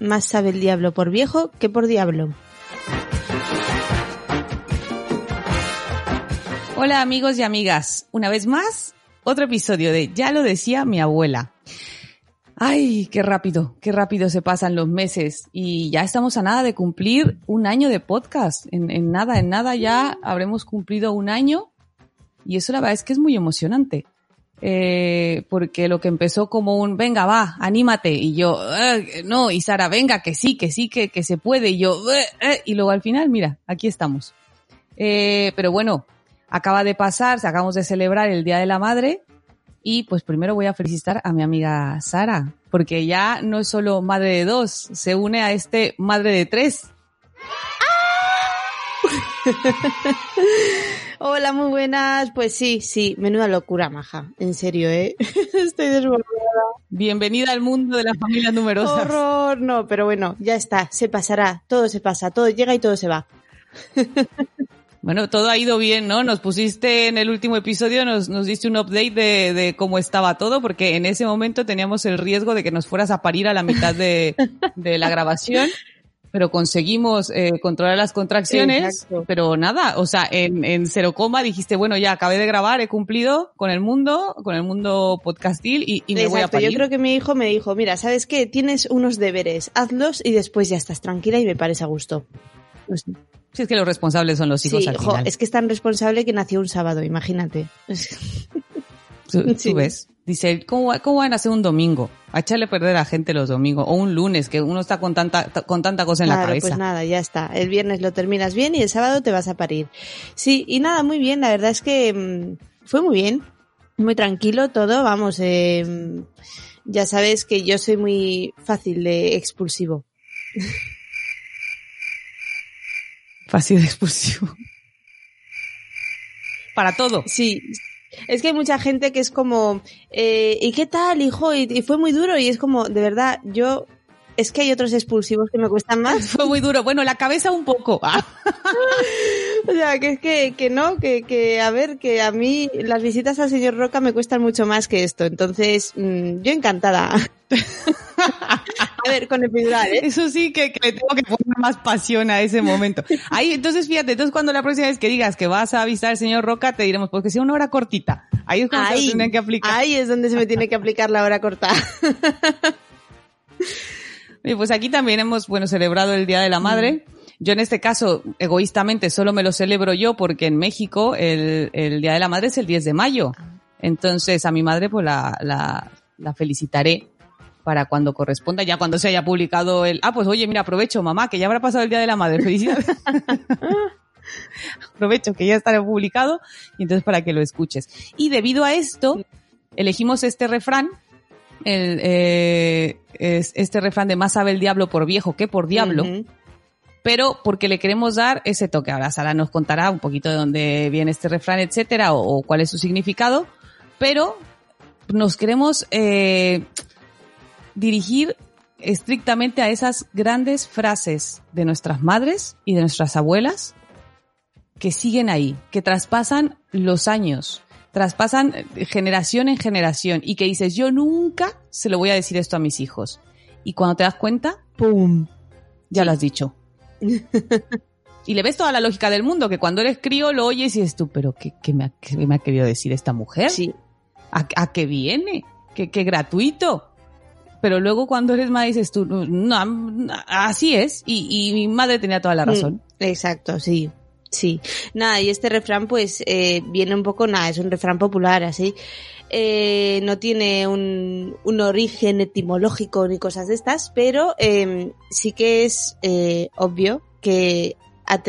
más sabe el diablo por viejo que por diablo. Hola amigos y amigas, una vez más, otro episodio de Ya lo decía mi abuela. Ay, qué rápido, qué rápido se pasan los meses y ya estamos a nada de cumplir un año de podcast. En, en nada, en nada ya habremos cumplido un año y eso la verdad es que es muy emocionante. Eh, porque lo que empezó como un, venga, va, anímate, y yo, "Eh, no, y Sara, venga, que sí, que sí, que, que se puede, y yo, "Eh, eh", y luego al final, mira, aquí estamos. Pero bueno, acaba de pasar, acabamos de celebrar el Día de la Madre, y pues primero voy a felicitar a mi amiga Sara, porque ya no es solo madre de dos, se une a este madre de tres. Hola, muy buenas. Pues sí, sí, menuda locura, maja. En serio, ¿eh? Estoy desbordada. Bienvenida al mundo de las familias numerosas. Horror, no, pero bueno, ya está, se pasará, todo se pasa, todo llega y todo se va. Bueno, todo ha ido bien, ¿no? Nos pusiste en el último episodio, nos, nos diste un update de, de cómo estaba todo, porque en ese momento teníamos el riesgo de que nos fueras a parir a la mitad de, de la grabación, pero conseguimos eh, controlar las contracciones, Exacto. pero nada, o sea, en, en cero coma dijiste, bueno, ya acabé de grabar, he cumplido con el mundo, con el mundo podcastil y, y me voy a parir. yo creo que mi hijo me dijo, mira, ¿sabes qué? Tienes unos deberes, hazlos y después ya estás tranquila y me pares a gusto. Pues, Si es que los responsables son los hijos sí, al jo, final. es que es tan responsable que nació un sábado, imagínate. Tú, tú Sí. ves. Dice, ¿cómo, va- ¿cómo van a hacer un domingo? A echarle a perder a la gente los domingos. O un lunes, que uno está con tanta, con tanta cosa en la Claro, cabeza. pues nada, ya está. El viernes lo terminas bien y el sábado te vas a parir. Sí, y nada, muy bien. La verdad es que mm, fue muy bien. Muy tranquilo todo. Vamos, eh, ya sabes que yo soy muy fácil de expulsivo. Fácil de expulsivo. Para todo. Sí. Es que hay mucha gente que es como, eh, ¿y qué tal, hijo? Y, y fue muy duro y es como, de verdad, yo, es que hay otros expulsivos que me cuestan más. Fue muy duro. Bueno, la cabeza un poco. Ah. O sea, que es que, que no, que, que, a ver, que a mí las visitas al señor Roca me cuestan mucho más que esto. Entonces, mm, yo encantada. a ver, con epidural, ¿eh? Eso sí que, que le tengo que poner más pasión a ese momento. Ahí, entonces fíjate, entonces cuando la próxima vez que digas que vas a avisar al señor Roca, te diremos, porque sea una hora cortita. Ahí es cuando se Ahí, tendrían que aplicar. ahí es donde se me tiene que aplicar la hora corta. Y pues aquí también hemos, bueno, celebrado el Día de la Madre. Yo en este caso, egoístamente, solo me lo celebro yo porque en México el, el Día de la Madre es el 10 de mayo. Entonces a mi madre pues la, la, la felicitaré para cuando corresponda, ya cuando se haya publicado el... Ah, pues oye, mira, aprovecho, mamá, que ya habrá pasado el Día de la Madre. Felicidades. aprovecho que ya estará publicado y entonces para que lo escuches. Y debido a esto, elegimos este refrán el, eh, es este refrán de más sabe el diablo por viejo que por diablo, pero porque le queremos dar ese toque. Ahora Sara nos contará un poquito de dónde viene este refrán, etcétera, o, o cuál es su significado, pero nos queremos eh, dirigir estrictamente a esas grandes frases de nuestras madres y de nuestras abuelas que siguen ahí, que traspasan los años, traspasan eh, generación en generación y que dices, yo nunca se lo voy a decir esto a mis hijos. Y cuando te das cuenta, ¡pum! Ya lo has dicho. y le ves toda la lógica del mundo, que cuando eres crío lo oyes y dices tú, pero ¿qué, qué me, ha, qué me ha querido decir esta mujer? Sí. ¿A, a qué viene? ¿Qué, qué gratuito? Pero luego cuando eres madre dices tú, no, no, así es. Y, y mi madre tenía toda la razón. Mm, exacto, sí. Sí, nada, y este refrán pues eh, viene un poco, nada, es un refrán popular así. Eh, no tiene un, un origen etimológico ni cosas de estas, pero eh, sí que es eh, obvio que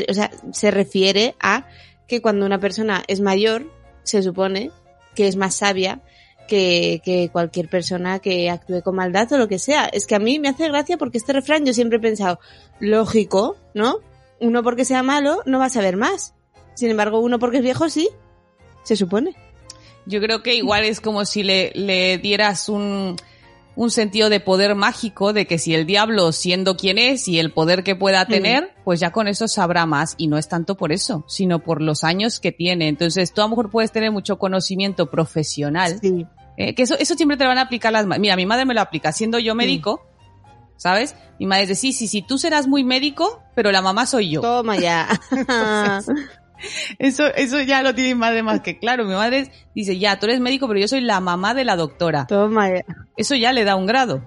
o sea, se refiere a que cuando una persona es mayor, se supone que es más sabia que, que cualquier persona que actúe con maldad o lo que sea. Es que a mí me hace gracia porque este refrán yo siempre he pensado, lógico, ¿no? Uno porque sea malo no va a saber más. Sin embargo, uno porque es viejo sí, se supone. Yo creo que igual es como si le, le dieras un, un sentido de poder mágico de que si el diablo siendo quien es y el poder que pueda tener, pues ya con eso sabrá más y no es tanto por eso, sino por los años que tiene. Entonces tú a lo mejor puedes tener mucho conocimiento profesional, Sí. eh, que eso, eso siempre te lo van a aplicar las Mira, mi madre me lo aplica siendo yo médico, ¿sabes? Mi madre dice, sí, sí, sí, tú serás muy médico, pero la mamá soy yo. Toma ya. Eso, eso ya lo tiene mi madre más que claro. Mi madre dice, ya, tú eres médico, pero yo soy la mamá de la doctora. Toma ya. Eso ya le da un grado.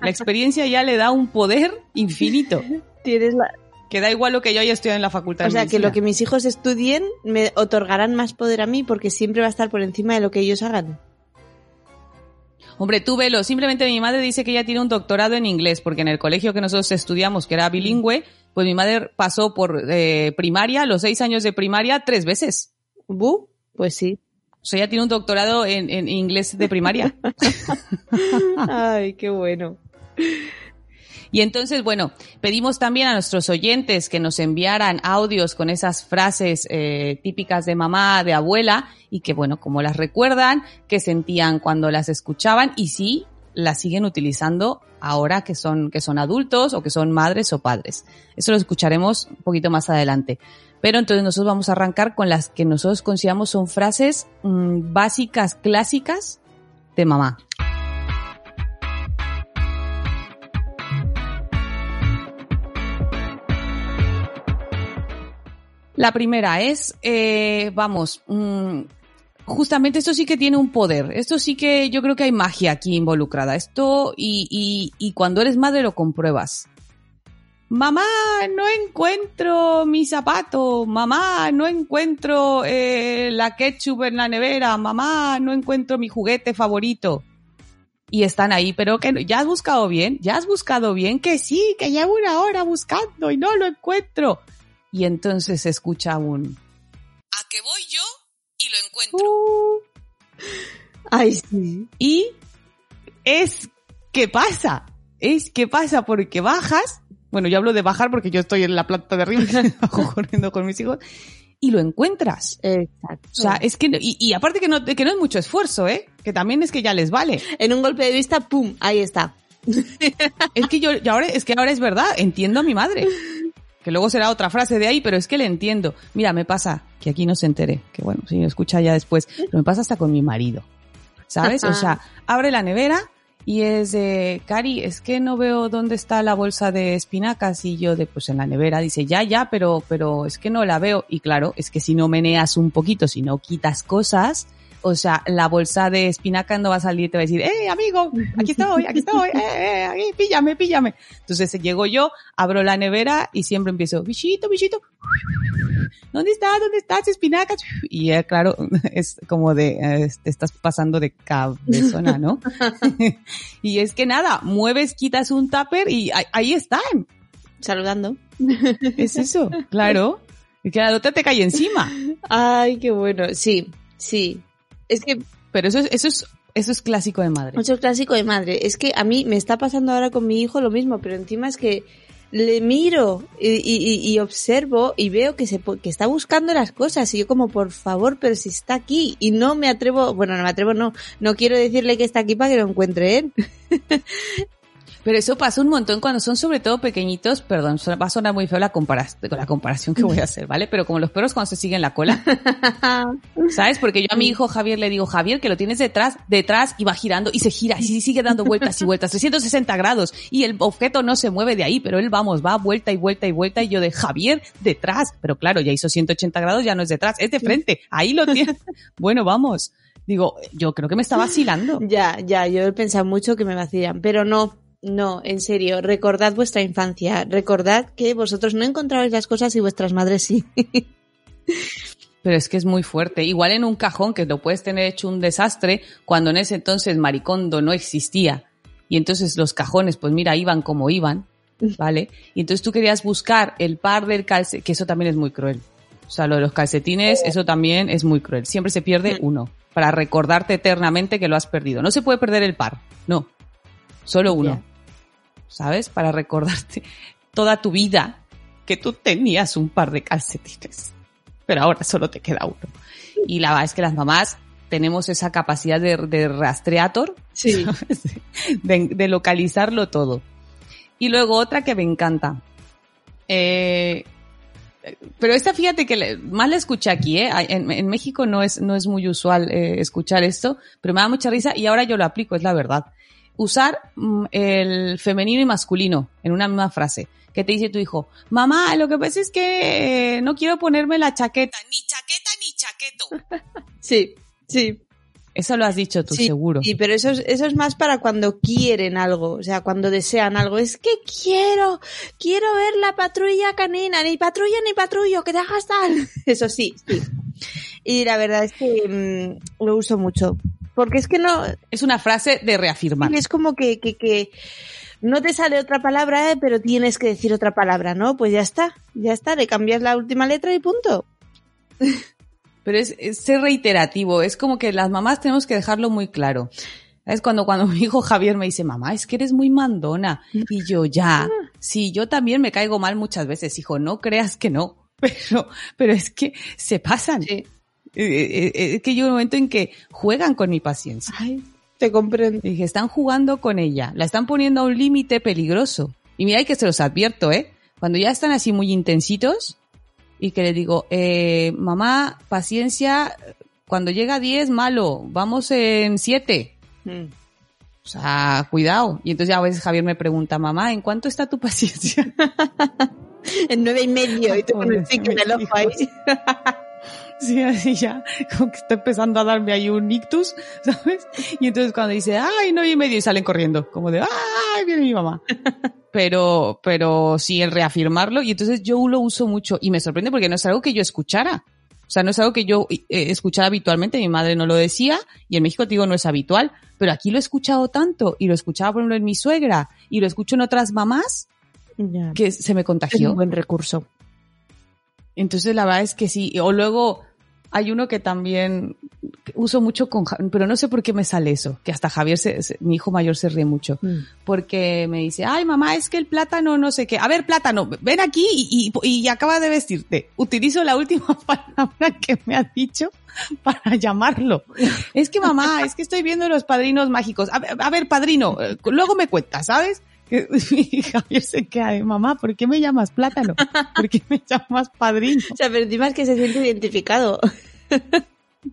La experiencia ya le da un poder infinito. Tienes la... Que da igual lo que yo haya estudiado en la facultad O de sea, que lo que mis hijos estudien me otorgarán más poder a mí porque siempre va a estar por encima de lo que ellos hagan. Hombre, tú velo. Simplemente mi madre dice que ella tiene un doctorado en inglés, porque en el colegio que nosotros estudiamos, que era bilingüe, pues mi madre pasó por eh, primaria, los seis años de primaria, tres veces. ¿Bu? Pues sí. O sea, ella tiene un doctorado en, en inglés de primaria. Ay, qué bueno. Y entonces, bueno, pedimos también a nuestros oyentes que nos enviaran audios con esas frases eh, típicas de mamá, de abuela, y que, bueno, como las recuerdan, qué sentían cuando las escuchaban y si las siguen utilizando ahora que son, que son adultos o que son madres o padres. Eso lo escucharemos un poquito más adelante. Pero entonces nosotros vamos a arrancar con las que nosotros consideramos son frases mm, básicas, clásicas de mamá. La primera es, eh, vamos, mm, justamente esto sí que tiene un poder. Esto sí que yo creo que hay magia aquí involucrada. Esto y, y, y cuando eres madre lo compruebas. Mamá, no encuentro mi zapato. Mamá, no encuentro eh, la ketchup en la nevera. Mamá, no encuentro mi juguete favorito. Y están ahí, pero que ya has buscado bien, ya has buscado bien, que sí, que llevo una hora buscando y no lo encuentro. Y entonces se escucha un ¿A qué voy yo? Y lo encuentro. Uh. Ay, sí. Y es que pasa, es que pasa porque bajas, bueno, yo hablo de bajar porque yo estoy en la planta de arriba bajo corriendo con mis hijos, y lo encuentras. Exacto. O sea, es que, no- y, y aparte que no, que no es mucho esfuerzo, ¿eh? Que también es que ya les vale. en un golpe de vista, ¡pum! Ahí está. Es que yo, yo ahora, es que ahora es verdad, entiendo a mi madre. Que luego será otra frase de ahí, pero es que le entiendo. Mira, me pasa, que aquí no se entere, que bueno, si lo escucha ya después, pero me pasa hasta con mi marido. ¿Sabes? O sea, abre la nevera y es de, Cari, es que no veo dónde está la bolsa de espinacas y yo de, pues en la nevera, dice, ya, ya, pero, pero es que no la veo. Y claro, es que si no meneas un poquito, si no quitas cosas, o sea, la bolsa de espinaca no va a salir y te va a decir, ¡eh, amigo! Aquí estoy, aquí estoy, ¡eh, eh! Aquí, píllame, píllame. Entonces llego yo, abro la nevera y siempre empiezo, bichito, bichito, ¿dónde está? ¿Dónde estás, espinacas? Y ya, claro, es como de, eh, te estás pasando de cabezona, ¿no? y es que nada, mueves, quitas un tupper y ahí, ahí están. Saludando. Es eso, claro. Y que la otra te cae encima. Ay, qué bueno. Sí, sí. Es que Pero eso es, eso es, eso es clásico de madre. mucho clásico de madre. Es que a mí me está pasando ahora con mi hijo lo mismo, pero encima es que le miro y, observo y veo que se que está buscando las cosas y yo como por favor, pero si está aquí y no me atrevo, bueno, no me atrevo, no, no quiero decirle que está aquí para que lo encuentre él. Pero eso pasa un montón cuando son sobre todo pequeñitos, perdón, va a sonar muy feo la, compara- con la comparación que voy a hacer, ¿vale? Pero como los perros cuando se siguen la cola, ¿sabes? Porque yo a mi hijo Javier le digo, Javier, que lo tienes detrás, detrás y va girando y se gira y sigue dando vueltas y vueltas, 360 grados y el objeto no se mueve de ahí, pero él, vamos, va vuelta y vuelta y vuelta y yo de Javier, detrás. Pero claro, ya hizo 180 grados, ya no es detrás, es de frente, ahí lo tiene. Bueno, vamos. Digo, yo creo que me está vacilando. Ya, ya, yo he pensado mucho que me vacilan, pero no, no, en serio, recordad vuestra infancia, recordad que vosotros no encontrabais las cosas y vuestras madres sí. Pero es que es muy fuerte. Igual en un cajón que lo puedes tener hecho un desastre cuando en ese entonces Maricondo no existía. Y entonces los cajones, pues mira, iban como iban, ¿vale? Y entonces tú querías buscar el par del calcetín, que eso también es muy cruel. O sea, lo de los calcetines, eso también es muy cruel. Siempre se pierde uno, para recordarte eternamente que lo has perdido. No se puede perder el par, no. Solo uno. ¿Sabes? Para recordarte toda tu vida que tú tenías un par de calcetines. Pero ahora solo te queda uno. Y la verdad es que las mamás tenemos esa capacidad de, de rastreator, Sí. de localizarlo todo. Y luego otra que me encanta. Eh, pero esta fíjate que le- más la escuché aquí, ¿eh? En, en México no es, no es muy usual eh, escuchar esto, pero me da mucha risa y ahora yo lo aplico, es la verdad. Usar mm, el femenino y masculino en una misma frase. Que te dice tu hijo, mamá, lo que pasa es que eh, no quiero ponerme la chaqueta. Ni chaqueta ni chaqueto. Sí, sí. Eso lo has dicho tú, sí, seguro. Sí, pero eso es, eso es más para cuando quieren algo, o sea, cuando desean algo. Es que quiero, quiero ver la patrulla canina, ni patrulla ni patrullo, que te hagas tal. Eso sí, sí. Y la verdad es que mm, lo uso mucho. Porque es que no, Es una frase de reafirmar. es como que, que, que no te sale otra palabra, eh, pero tienes que decir otra palabra, ¿no? Pues ya está, ya está, le cambias la última letra y punto. Pero es, es ser reiterativo, es como que las mamás tenemos que dejarlo muy claro. Es cuando, cuando mi hijo Javier me dice, mamá, es que eres muy mandona. Y yo, ya, sí, yo también me caigo mal muchas veces, hijo, no creas que no. Pero, pero es que se pasan. Sí. Eh, eh, eh, Es que llega un momento en que juegan con mi paciencia. Ay, te comprendo. Y dije, están jugando con ella, la están poniendo a un límite peligroso. Y mira que se los advierto, ¿eh? Cuando ya están así muy intensitos y que le digo, eh, mamá, paciencia, cuando llega a 10, malo, vamos en 7. Mm. O sea, cuidado. Y entonces ya a veces Javier me pregunta, mamá, ¿en cuánto está tu paciencia? En nueve y medio y tú con el ojo ahí. Sí, así ya, como que está empezando a darme ahí un ictus, ¿sabes? Y entonces cuando dice, ay, no y medio, y salen corriendo, como de, ay, viene mi mamá. Pero, pero sí, el reafirmarlo, y entonces yo lo uso mucho, y me sorprende porque no es algo que yo escuchara. O sea, no es algo que yo eh, escuchara habitualmente, mi madre no lo decía, y en México te digo no es habitual, pero aquí lo he escuchado tanto, y lo escuchaba por ejemplo en mi suegra, y lo escucho en otras mamás, Ya. que se me Es contagió. un buen recurso. Entonces la verdad es que sí. O luego hay uno que también uso mucho con, pero no sé por qué me sale eso, que hasta Javier, se- se- mi hijo mayor se ríe mucho, porque me dice, ay mamá, es que el plátano no sé qué. A ver, plátano, ven aquí y, y, y acaba de vestirte. Utilizo la última palabra que me ha dicho para llamarlo. Es que mamá, es que estoy viendo los padrinos mágicos. A ver, a ver, padrino, eh, luego me cuentas, ¿sabes? Que- Y Javier se queda de mamá, ¿por qué me llamas plátano? ¿Por qué me llamas padrino? O sea, pero encima es que se siente identificado.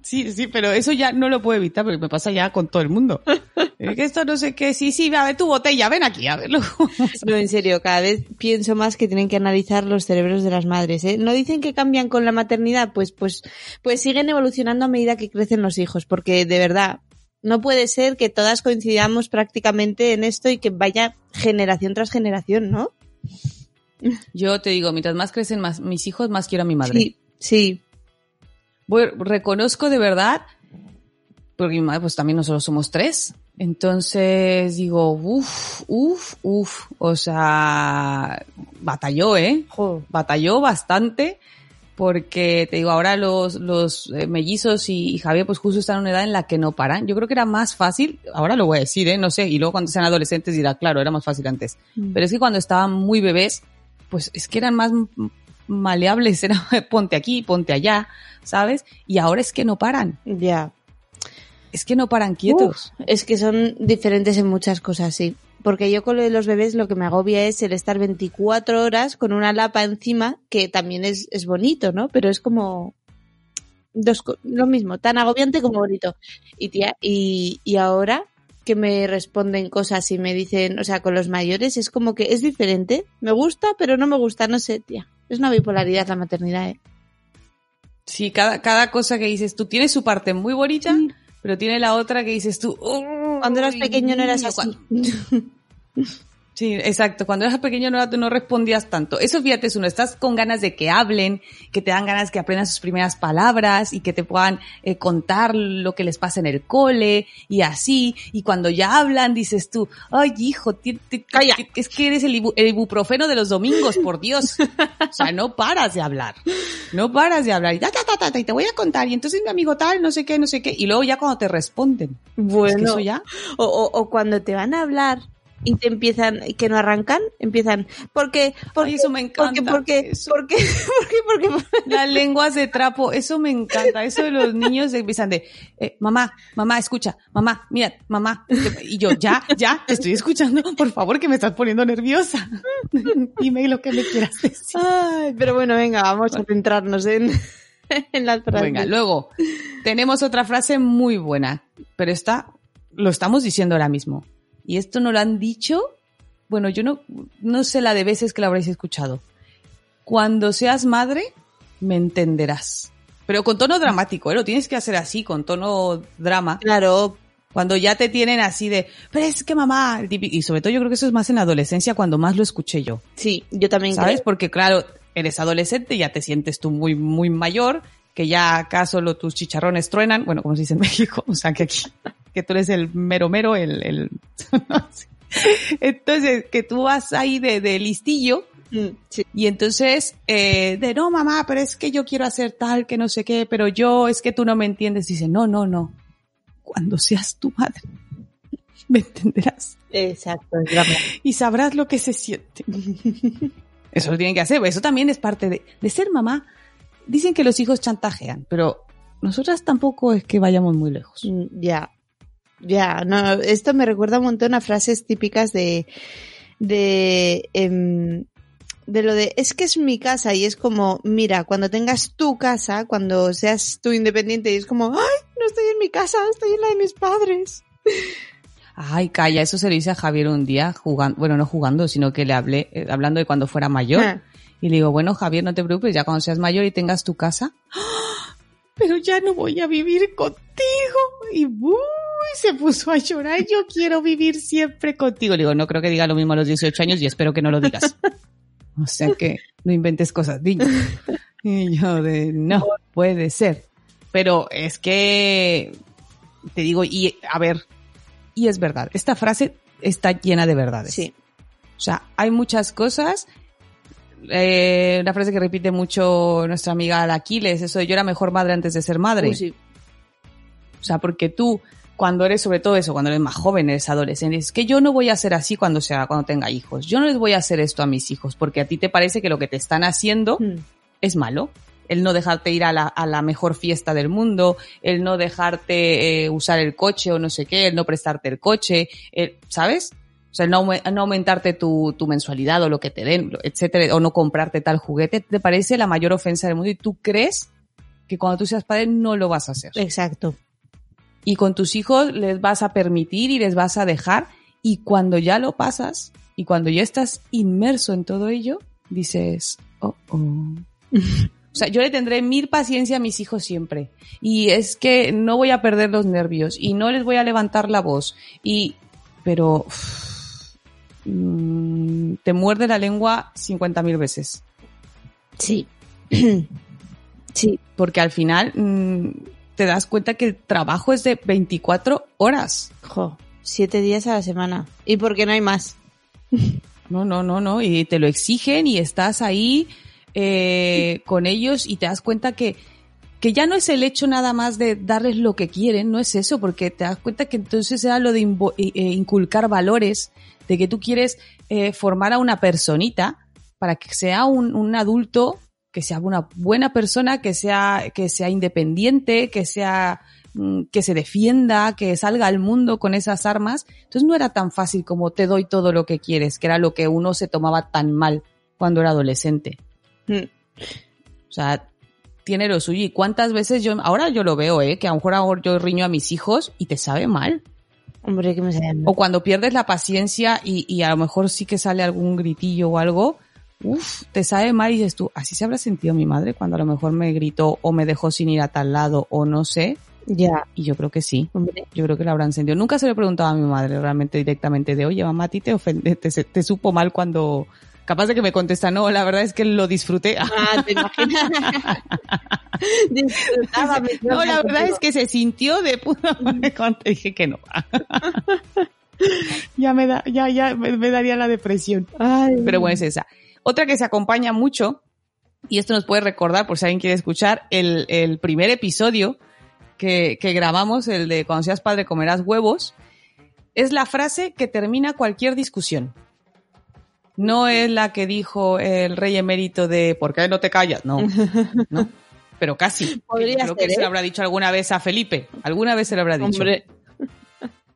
Sí, sí, pero eso ya no lo puedo evitar porque me pasa ya con todo el mundo. Es que esto no sé qué, sí, sí, a ver tu botella, ven aquí, a verlo. No, en serio, cada vez pienso más que tienen que analizar los cerebros de las madres. ¿eh? ¿No dicen que cambian con la maternidad? Pues, pues, pues siguen evolucionando a medida que crecen los hijos, porque de verdad, no puede ser que todas coincidamos prácticamente en esto y que vaya generación tras generación, ¿no? Yo te digo, mientras más crecen más mis hijos, más quiero a mi madre. Sí, sí. Voy- reconozco de verdad, porque mi madre pues también nosotros somos tres. Entonces digo, uff, uff, uff, o sea, batalló, ¿eh? Batalló bastante porque te digo, ahora los, los eh, mellizos y, y Javier pues justo están en una edad en la que no paran. Yo creo que era más fácil, ahora lo voy a decir, ¿eh? no sé, y luego cuando sean adolescentes dirá, claro, era más fácil antes. Pero es que cuando estaban muy bebés, pues es que eran más maleables, era ponte aquí, ponte allá, ¿sabes? Y ahora es que no paran, Ya. Es que no paran quietos. Uf, es que son diferentes en muchas cosas, sí. Porque yo con lo de los bebés lo que me agobia es el estar 24 horas con una lapa encima, que también es, es bonito, ¿no? Pero es como dos, co- lo mismo, tan agobiante como bonito. Y tía, y, y ahora que me responden cosas y me dicen, o sea, con los mayores es como que es diferente. Me gusta, pero no me gusta, no sé, tía. Es una bipolaridad la maternidad, ¿eh? Sí, cada, cada cosa que dices tú tiene su parte muy bonita, pero tiene la otra que dices tú, Cuando eras "Uy, pequeño no eras así. cuando-". Sí, exacto. Cuando eras pequeño no, no respondías tanto. Eso fíjate, es uno, estás con ganas de que hablen, que te dan ganas que aprendan sus primeras palabras y que te puedan eh, contar lo que les pasa en el cole y así. Y cuando ya hablan, dices tú, ay hijo, ti- ti- Calla. es que eres el, ibu- el ibuprofeno de los domingos, por Dios. O sea, no paras de hablar. No paras de hablar. Y, ta, ta, ta, y te voy a contar. Y entonces mi amigo tal, no sé qué, no sé qué. Y luego ya cuando te responden. Es que Bueno, eso ya. o, o, o cuando te van a hablar y te empiezan, que no arrancan, empiezan, porque, porque, Ay, eso me encanta. porque, porque, Eso. porque, porque, porque, Las lenguas de trapo, eso me encanta. Eso de los niños empiezan de, eh, mamá, mamá, escucha, mamá, mira, mamá. Y yo, ya, ya, te estoy escuchando. Por favor, que me estás poniendo nerviosa. Dime lo que me quieras decir. Ay, pero bueno, venga, vamos a centrarnos en, en las frases. Venga, luego tenemos otra frase muy buena, pero esta lo estamos diciendo ahora mismo. Y esto no lo han dicho, bueno, yo no, no sé la de veces que lo habréis escuchado. Cuando seas madre, me entenderás. Pero con tono dramático, ¿eh? Lo tienes que hacer así, con tono drama. Claro, Cuando ya te tienen así de, pero es que mamá, y sobre todo yo creo que eso es más en la adolescencia cuando más lo escuché yo. sí, yo también ¿Sabes? creo. Porque claro, eres adolescente, ya te sientes tú muy, muy mayor, que ya acá solo tus chicharrones truenan, bueno, como se dice en México, o sea, que aquí, que tú eres el mero mero, el, el... entonces, que tú vas ahí de, de listillo, Mm, sí. y entonces, eh, de no, mamá, pero es que yo quiero hacer tal, que no sé qué, pero yo, es que tú no me entiendes. Dice, no, no, no. Cuando seas tu madre, me entenderás Exacto, y sabrás lo que se siente. Eso lo tienen que hacer, eso también es parte de, de ser mamá. Dicen que los hijos chantajean, pero nosotras tampoco es que vayamos muy lejos. Mm, Ya, ya, no, esto me recuerda un montón a frases típicas de, de, em, de lo de, es que es mi casa y es como, mira, cuando tengas tu casa, cuando seas tú independiente y es como, ay, no estoy en mi casa, estoy en la de mis padres. Ay, calla, eso se lo hice a Javier un día jugando, bueno, no jugando, sino que le hablé, eh, hablando de cuando fuera mayor. Ah, Y le digo, bueno, Javier, no te preocupes, ya cuando seas mayor y tengas tu casa, ¡ah! Pero ya no voy a vivir contigo. Y uy, se puso a llorar, yo quiero vivir siempre contigo. Le digo, no creo que diga lo mismo a los 18 años y espero que no lo digas. O sea que no inventes cosas, niño. Y yo de, no, puede ser. Pero es que, te digo, y a ver, y es verdad, esta frase está llena de verdades. sí, O sea, hay muchas cosas. Eh, una frase que repite mucho nuestra amiga Aquiles, eso de yo era mejor madre antes de ser madre. Uy, sí. O sea, porque tú, cuando eres sobre todo eso, cuando eres más joven, eres adolescente, es que yo no voy a ser así cuando sea, cuando tenga hijos. Yo no les voy a hacer esto a mis hijos, porque a ti te parece que lo que te están haciendo Mm, es malo. El no dejarte ir a la, a la mejor fiesta del mundo, el no dejarte eh, usar el coche o no sé qué, el no prestarte el coche, el- ¿sabes? O sea, no, no aumentarte tu, tu mensualidad o lo que te den, etcétera, o no comprarte tal juguete, te parece la mayor ofensa del mundo y tú crees que cuando tú seas padre no lo vas a hacer. Exacto. Y con tus hijos les vas a permitir y les vas a dejar y cuando ya lo pasas y cuando ya estás inmerso en todo ello, dices, oh, oh. O sea, yo le tendré mil paciencia a mis hijos siempre. Y es que no voy a perder los nervios y no les voy a levantar la voz. Y, pero, uff, mm, te muerde la lengua 50.000 veces. Sí. sí. Porque al final mm, te das cuenta que el trabajo es de 24 horas. Jo, siete días a la semana. ¿Y por qué no hay más? No, no, no, no. Y te lo exigen y estás ahí eh, con ellos y te das cuenta que, que ya no es el hecho nada más de darles lo que quieren, no es eso, porque te das cuenta que entonces era lo de eh, eh, inculcar valores, de que tú quieres eh, formar a una personita para que sea un, un adulto, que sea una buena persona, que sea, que sea independiente, que sea mm, que se defienda, que salga al mundo con esas armas. Entonces no era tan fácil como te doy todo lo que quieres, que era lo que uno se tomaba tan mal cuando era adolescente. Mm, O sea, tiene lo suyo. ¿Y cuántas veces yo, ahora yo lo veo, eh, que a lo mejor ahora yo riño a mis hijos y te sabe mal. Hombre, que me sale. O cuando pierdes la paciencia y, y a lo mejor sí que sale algún gritillo o algo, uff, te sabe mal y dices tú, así se habrá sentido mi madre cuando a lo mejor me gritó o me dejó sin ir a tal lado o no sé. Ya, Y yo creo que sí. hombre. Yo creo que lo habrán sentido. Nunca se lo he preguntado a mi madre realmente directamente de, oye, mamá, a ti te ofende, te, te supo mal cuando... Capaz de que me contesta, no, la verdad es que lo disfruté. Ah, te imaginas. Disfrutaba. me No, la verdad es que se sintió de puta madre cuando te dije que no. ya me da, ya, ya me, me daría la depresión. Ay, Pero bueno, es esa. Otra que se acompaña mucho, y esto nos puede recordar, por si alguien quiere escuchar, el, el primer episodio que, que grabamos, el de cuando seas padre comerás huevos, es la frase que termina cualquier discusión. No es la que dijo el rey emérito de ¿por qué no te callas? No, no, pero casi. Podría Creo que se lo ¿eh? habrá dicho alguna vez a Felipe. Alguna vez se lo habrá dicho. Hombre,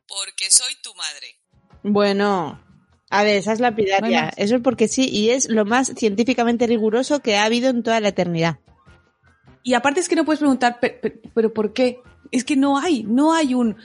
Porque soy tu madre. bueno. A ver, esa es lapidaria. más. Eso es porque sí, y es lo más científicamente riguroso que ha habido en toda la eternidad. Y aparte es que no puedes preguntar, "Pe- pe- pero, ¿por qué? Es que no hay, no hay un,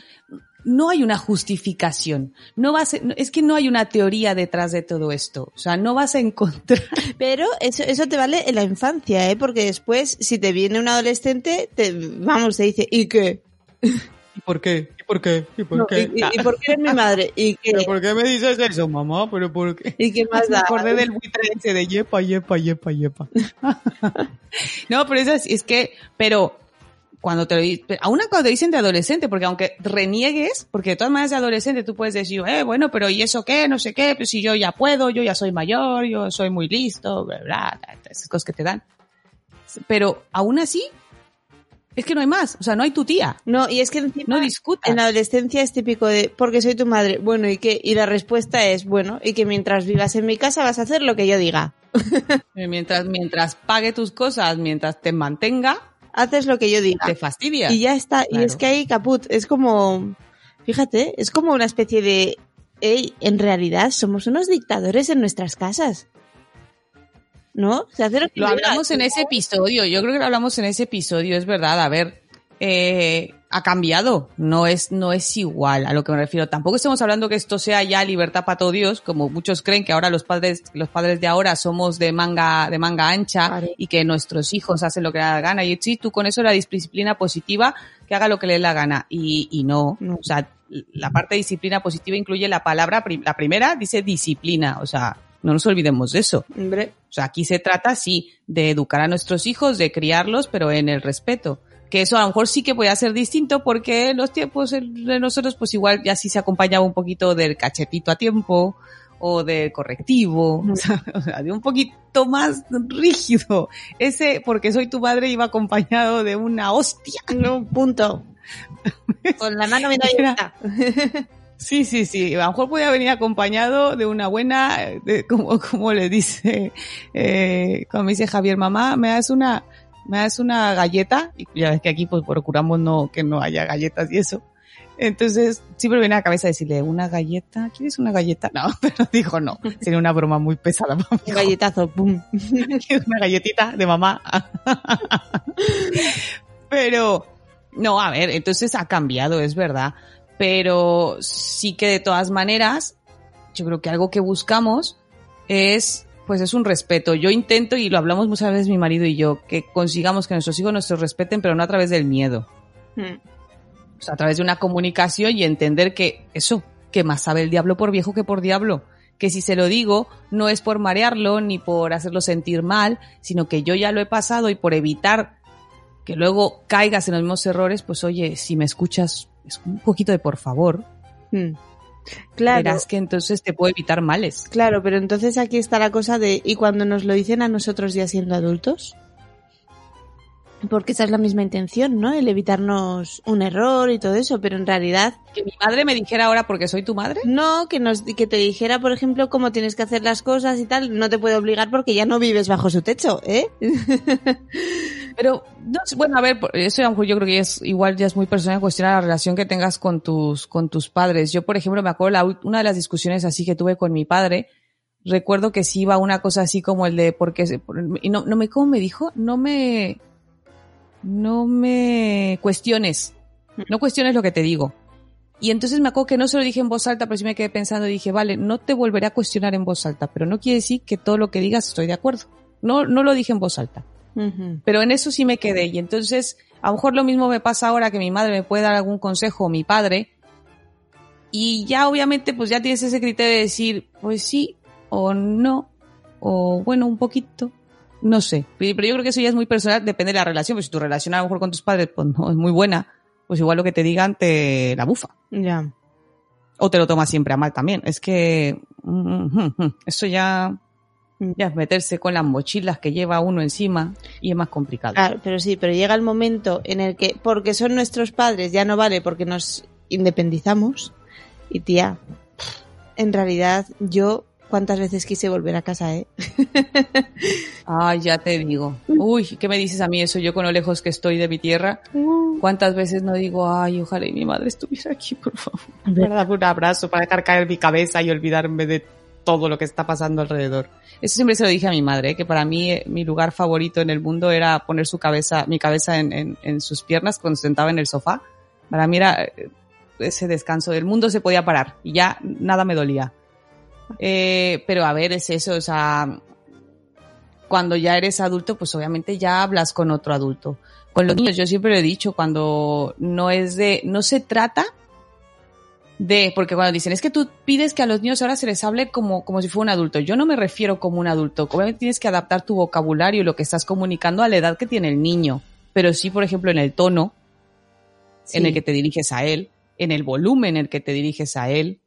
no hay una justificación. No vas, es que no hay una teoría detrás de todo esto. O sea, no vas a encontrar. Pero eso, eso te vale en la infancia, ¿eh? Porque después, si te viene un adolescente, te, vamos, te dice, ¿y qué? ¿Y por qué? ¿Y por qué? ¿Y por No, ¿y, y- y por qué eres mi madre? ¿Y qué? ¿Pero por qué me dices eso, mamá? ¿Pero por qué? ¿Y qué más Me da? acordé del buitre ese de yepa, yepa, yepa, yepa. no, pero eso es, es que, pero cuando te lo aún cuando te dicen de adolescente, porque aunque reniegues, porque de todas maneras de adolescente tú puedes decir, eh, bueno, pero ¿y eso qué? No sé qué, pues si yo ya puedo, yo ya soy mayor, yo soy muy listo, bla, bla, bla, esas cosas que te dan. Pero aún así, es que no hay más, o sea, no hay tu tía, No, y es que no discutas. en la adolescencia es típico de, porque soy tu madre. Bueno, ¿y qué? Y la respuesta es, bueno, y que mientras vivas en mi casa vas a hacer lo que yo diga. Mientras, mientras pague tus cosas, mientras te mantenga, Haces lo que yo diga. te fastidia. Y ya está. Y es que ahí caput, es como, fíjate, es como una especie de, hey, en realidad somos unos dictadores en nuestras casas. ¿No? Hace lo hablamos en ese episodio, yo creo que lo hablamos en ese episodio, es verdad, a ver, eh, ha cambiado, no es, no es igual a lo que me refiero. Tampoco estamos hablando que esto sea ya libertad para todos Dios, como muchos creen que ahora los padres, los padres de ahora somos de manga, de manga ancha y que nuestros hijos hacen lo que les da la gana. Y sí, tú con eso la disciplina positiva, que haga lo que le dé la gana. Y, y no, No. o sea, la parte de disciplina positiva incluye la palabra, la primera dice disciplina, o sea, no nos olvidemos de eso. Hombre, O sea, aquí se trata, sí, de educar a nuestros hijos, de criarlos, pero en el respeto. Que eso a lo mejor sí que puede ser distinto porque los tiempos de nosotros, pues igual ya sí se acompañaba un poquito del cachetito a tiempo o del correctivo, o sea, o sea, de un poquito más rígido. Ese, porque soy tu madre, iba acompañado de una hostia. no, punto. Con la mano me da. Sí, sí, sí. A lo mejor podía venir acompañado de una buena, de, como, como le dice, eh, como me dice Javier, mamá, me das una, me das una galleta. Y ya ves que aquí pues procuramos no, que no haya galletas y eso. Entonces, siempre viene a la cabeza decirle, ¿una galleta? ¿Quieres una galleta? No, pero dijo no. Sería una broma muy pesada para mí. Un galletazo, pum. ¿Quieres una galletita de mamá? pero, no, a ver, entonces ha cambiado, es verdad. Pero sí que de todas maneras, yo creo que algo que buscamos es, pues es un respeto. Yo intento, y lo hablamos muchas veces mi marido y yo, que consigamos que nuestros hijos nos respeten, pero no a través del miedo. Mm. O sea, a través de una comunicación y entender que eso, que más sabe el diablo por viejo que por diablo. Que si se lo digo, no es por marearlo ni por hacerlo sentir mal, sino que yo ya lo he pasado y por evitar que luego caigas en los mismos errores, pues oye, si me escuchas, es un poquito de por favor, Mm. Claro. verás que entonces te puedo evitar males. Claro, pero entonces aquí está la cosa de, ¿y cuando nos lo dicen a nosotros ya siendo adultos? Porque esa es la misma intención, ¿no? El evitarnos un error y todo eso, pero en realidad Que mi madre me dijera ahora porque soy tu madre. no, que nos que te dijera, por ejemplo, cómo tienes que hacer las cosas y tal, no te puede obligar porque ya no vives bajo su techo, ¿eh? Pero, no, bueno, a ver, eso a lo mejor yo creo que es igual ya es muy personal cuestionar la relación que tengas con tus, con tus padres. Yo, por ejemplo, me acuerdo la, una de las discusiones así que tuve con mi padre, recuerdo que sí iba una cosa así como el de, porque, y no, no me, ¿cómo me dijo? No me, no me cuestiones, no cuestiones lo que te digo. Y entonces me acuerdo que no se lo dije en voz alta, pero sí me quedé pensando y dije, vale, no te volveré a cuestionar en voz alta, pero no quiere decir que todo lo que digas estoy de acuerdo. No, no lo dije en voz alta. Pero en eso sí me quedé. Y entonces, a lo mejor lo mismo me pasa ahora que mi madre me puede dar algún consejo o mi padre. Y ya obviamente pues ya tienes ese criterio de decir, pues sí o no, o bueno, un poquito. No sé. Pero yo creo que eso ya es muy personal, depende de la relación. Pues si tu relación a lo mejor con tus padres pues no es muy buena, pues igual lo que te digan te la bufa. Ya. O te lo tomas siempre a mal también. Es que mm, mm, mm, eso ya, ya es meterse con las mochilas que lleva uno encima y es más complicado. Claro, pero sí, pero llega el momento en el que, porque son nuestros padres, ya no vale porque nos independizamos. Y tía, en realidad yo cuántas veces quise volver a casa, ¿eh? Ay, ya te digo. Uy, ¿qué me dices a mí eso? Yo con lo lejos que estoy de mi tierra, ¿cuántas veces no digo, ay, ojalá y mi madre estuviera aquí, por favor? Dame un abrazo para dejar caer mi cabeza y olvidarme de todo lo que está pasando alrededor. Eso siempre se lo dije a mi madre, ¿eh? que para mí eh, mi lugar favorito en el mundo era poner su cabeza, mi cabeza en, en, en sus piernas cuando se sentaba en el sofá. Para mí era eh, ese descanso del mundo se podía parar y ya nada me dolía. Eh, pero a ver, es eso, o sea, cuando ya eres adulto, pues obviamente ya hablas con otro adulto. Con los niños, yo siempre lo he dicho, cuando no es de, no se trata de, porque cuando dicen, es que tú pides que a los niños ahora se les hable como, como si fuera un adulto. Yo no me refiero como un adulto. Obviamente tienes que adaptar tu vocabulario y lo que estás comunicando a la edad que tiene el niño. Pero sí, por ejemplo, en el tono en el que te diriges a él, en el volumen en el que te diriges a él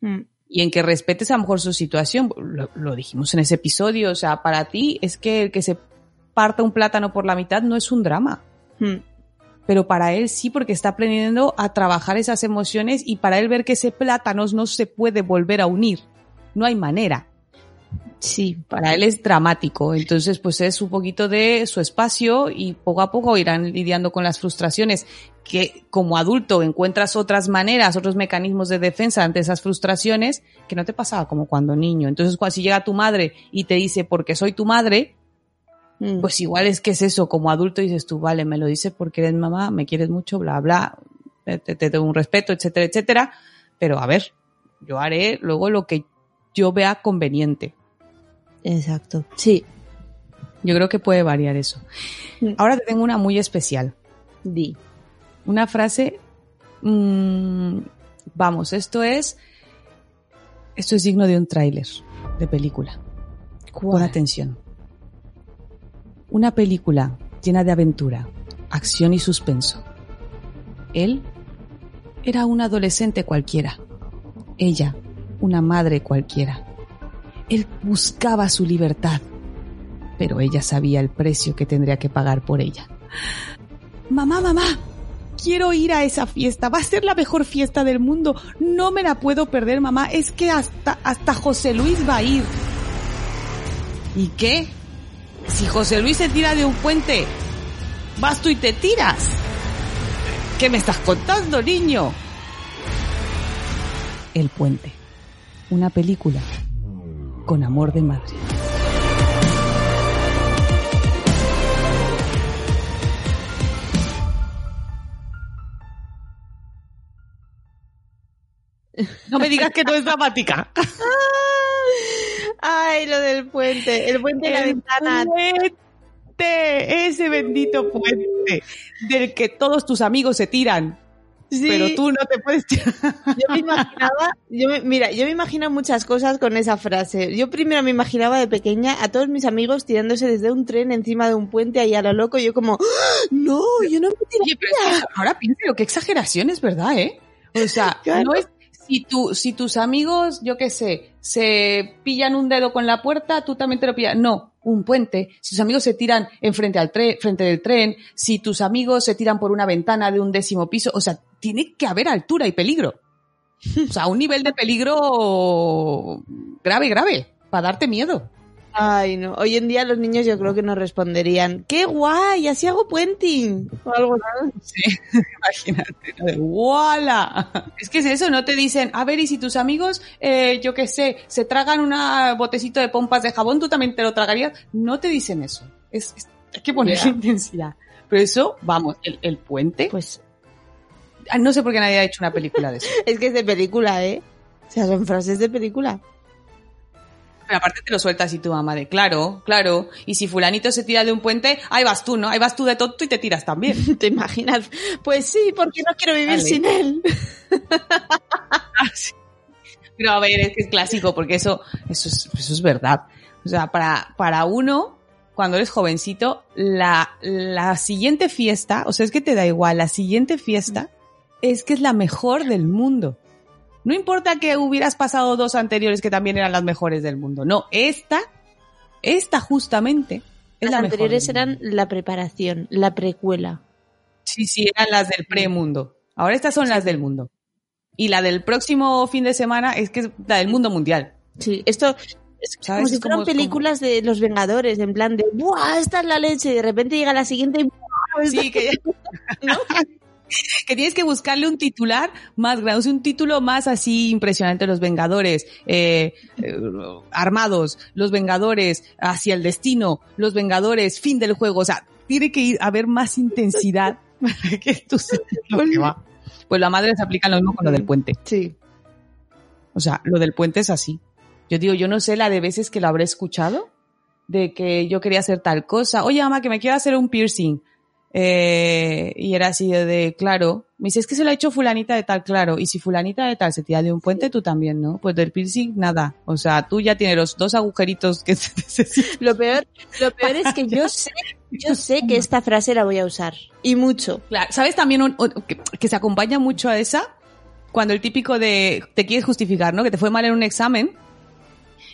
Mm. Y en que respetes a lo mejor su situación. Lo, lo dijimos en ese episodio, o sea, para ti es que el que se parta un plátano por la mitad no es un drama, Mm. pero para él sí porque está aprendiendo a trabajar esas emociones y para él ver que ese plátano no se puede volver a unir, no hay manera. Sí, Para él es dramático, entonces pues es un poquito de su espacio y poco a poco irán lidiando con las frustraciones que como adulto encuentras otras maneras, otros mecanismos de defensa ante esas frustraciones que no te pasaba como cuando niño. Entonces cuando si llega tu madre y te dice porque soy tu madre, Mm. pues igual es que es eso, como adulto dices tú, vale, me lo dices porque eres mamá, me quieres mucho, bla, bla, te, te, te doy un respeto, etcétera, etcétera, pero a ver, yo haré luego lo que yo vea conveniente. Exacto. Sí, Yo creo que puede variar eso. Mm. Ahora te tengo una muy especial. di. Una frase. mm, vamos, esto es. Esto es digno de un tráiler de película. Pon atención. Una película llena de aventura, acción y suspenso. Él era un adolescente cualquiera. Ella, una madre cualquiera. Él buscaba su libertad, pero ella sabía el precio que tendría que pagar por ella. Mamá, mamá, quiero ir a esa fiesta. Va a ser la mejor fiesta del mundo. No me la puedo perder, mamá. Es que hasta, hasta José Luis va a ir. ¿Y qué? Si José Luis se tira de un puente, vas tú y te tiras. ¿Qué me estás contando, niño? El puente. Una película con amor de madre. No me digas que no es dramática. Ay, lo del puente. El puente de la El ventana. puente, ese bendito puente del que todos tus amigos se tiran, Sí, pero tú no te puedes tirar. yo me imaginaba, yo me- mira, yo me imagino muchas cosas con esa frase. Yo primero me imaginaba de pequeña a todos mis amigos tirándose desde un tren encima de un puente ahí a lo loco. y Yo como, ¡Ah! no, yo no me tiro. Oye, pero es que ahora qué exageración es verdad, ¿eh? O sea, Claro. no es si tu, si tus amigos, yo qué sé, se pillan un dedo con la puerta, tú también te lo pillas. No, un puente. Si tus amigos se tiran enfrente al tren, frente del tren, si tus amigos se tiran por una ventana de un décimo piso, o sea, tiene que haber altura y peligro. O sea, un nivel de peligro grave, grave, para darte miedo. Ay, no. Hoy en día los niños yo creo que nos responderían, ¡qué guay! Así hago puenting. O algo así. Sí, imagínate, ¡Wala! Es que es eso, no te dicen, a ver, y si tus amigos, eh, yo qué sé, se tragan un botecito de pompas de jabón, tú también te lo tragarías. No te dicen eso. Es, es- hay que ponerle Ya. intensidad. Pero eso, vamos, el, el puente. Pues no sé por qué nadie ha hecho una película de eso. es que es de película, ¿eh? O sea, son frases de película. Pero aparte te lo sueltas y tu mamá de, claro, claro. Y si fulanito se tira de un puente, ahí vas tú, ¿no? Ahí vas tú de tonto y te tiras también. ¿Te imaginas? Pues sí, porque no quiero vivir sin él. Pero a ver, es que es clásico, porque eso, eso es, eso es verdad. O sea, para, para uno, cuando eres jovencito, la, la siguiente fiesta, o sea, es que te da igual, la siguiente fiesta es que es la mejor del mundo. No importa que hubieras pasado dos anteriores que también eran las mejores del mundo. No, esta, esta justamente es Las la anteriores eran la preparación, la precuela. Sí, sí, eran las del premundo. Ahora estas son las del mundo. Y la del próximo fin de semana es que es la del mundo mundial. Sí, esto es ¿Sabes? como si como- fueran películas de los Vengadores, en plan de ¡buah! Esta es la leche, y de repente llega la siguiente y ¡buah! Sí, que, que tienes que buscarle un titular más grande, o sea, un título más así impresionante. Los Vengadores, eh, eh, armados, los Vengadores hacia el destino, los Vengadores, fin del juego. O sea, tiene que ir a haber más intensidad para que tú sepas lo que va. Pues la madre se aplica lo mismo con lo del puente. Sí. O sea, lo del puente es así. Yo digo, yo no sé la de veces que lo habré escuchado, de que yo quería hacer tal cosa. Oye, mamá, que me quiero hacer un piercing. Eh, y era así de, de, claro. Me dice, es que se lo ha hecho fulanita de tal, claro. Y si fulanita de tal se tira de un puente, tú también, ¿no? Pues del piercing, nada. O sea, tú ya tienes los dos agujeritos que se necesitan. Lo peor, lo peor es que yo sé, yo sé que esta frase la voy a usar. Y mucho. Claro, ¿sabes también un- un- que, que se acompaña mucho a esa? Cuando el típico de te quieres justificar, ¿no? Que te fue mal en un examen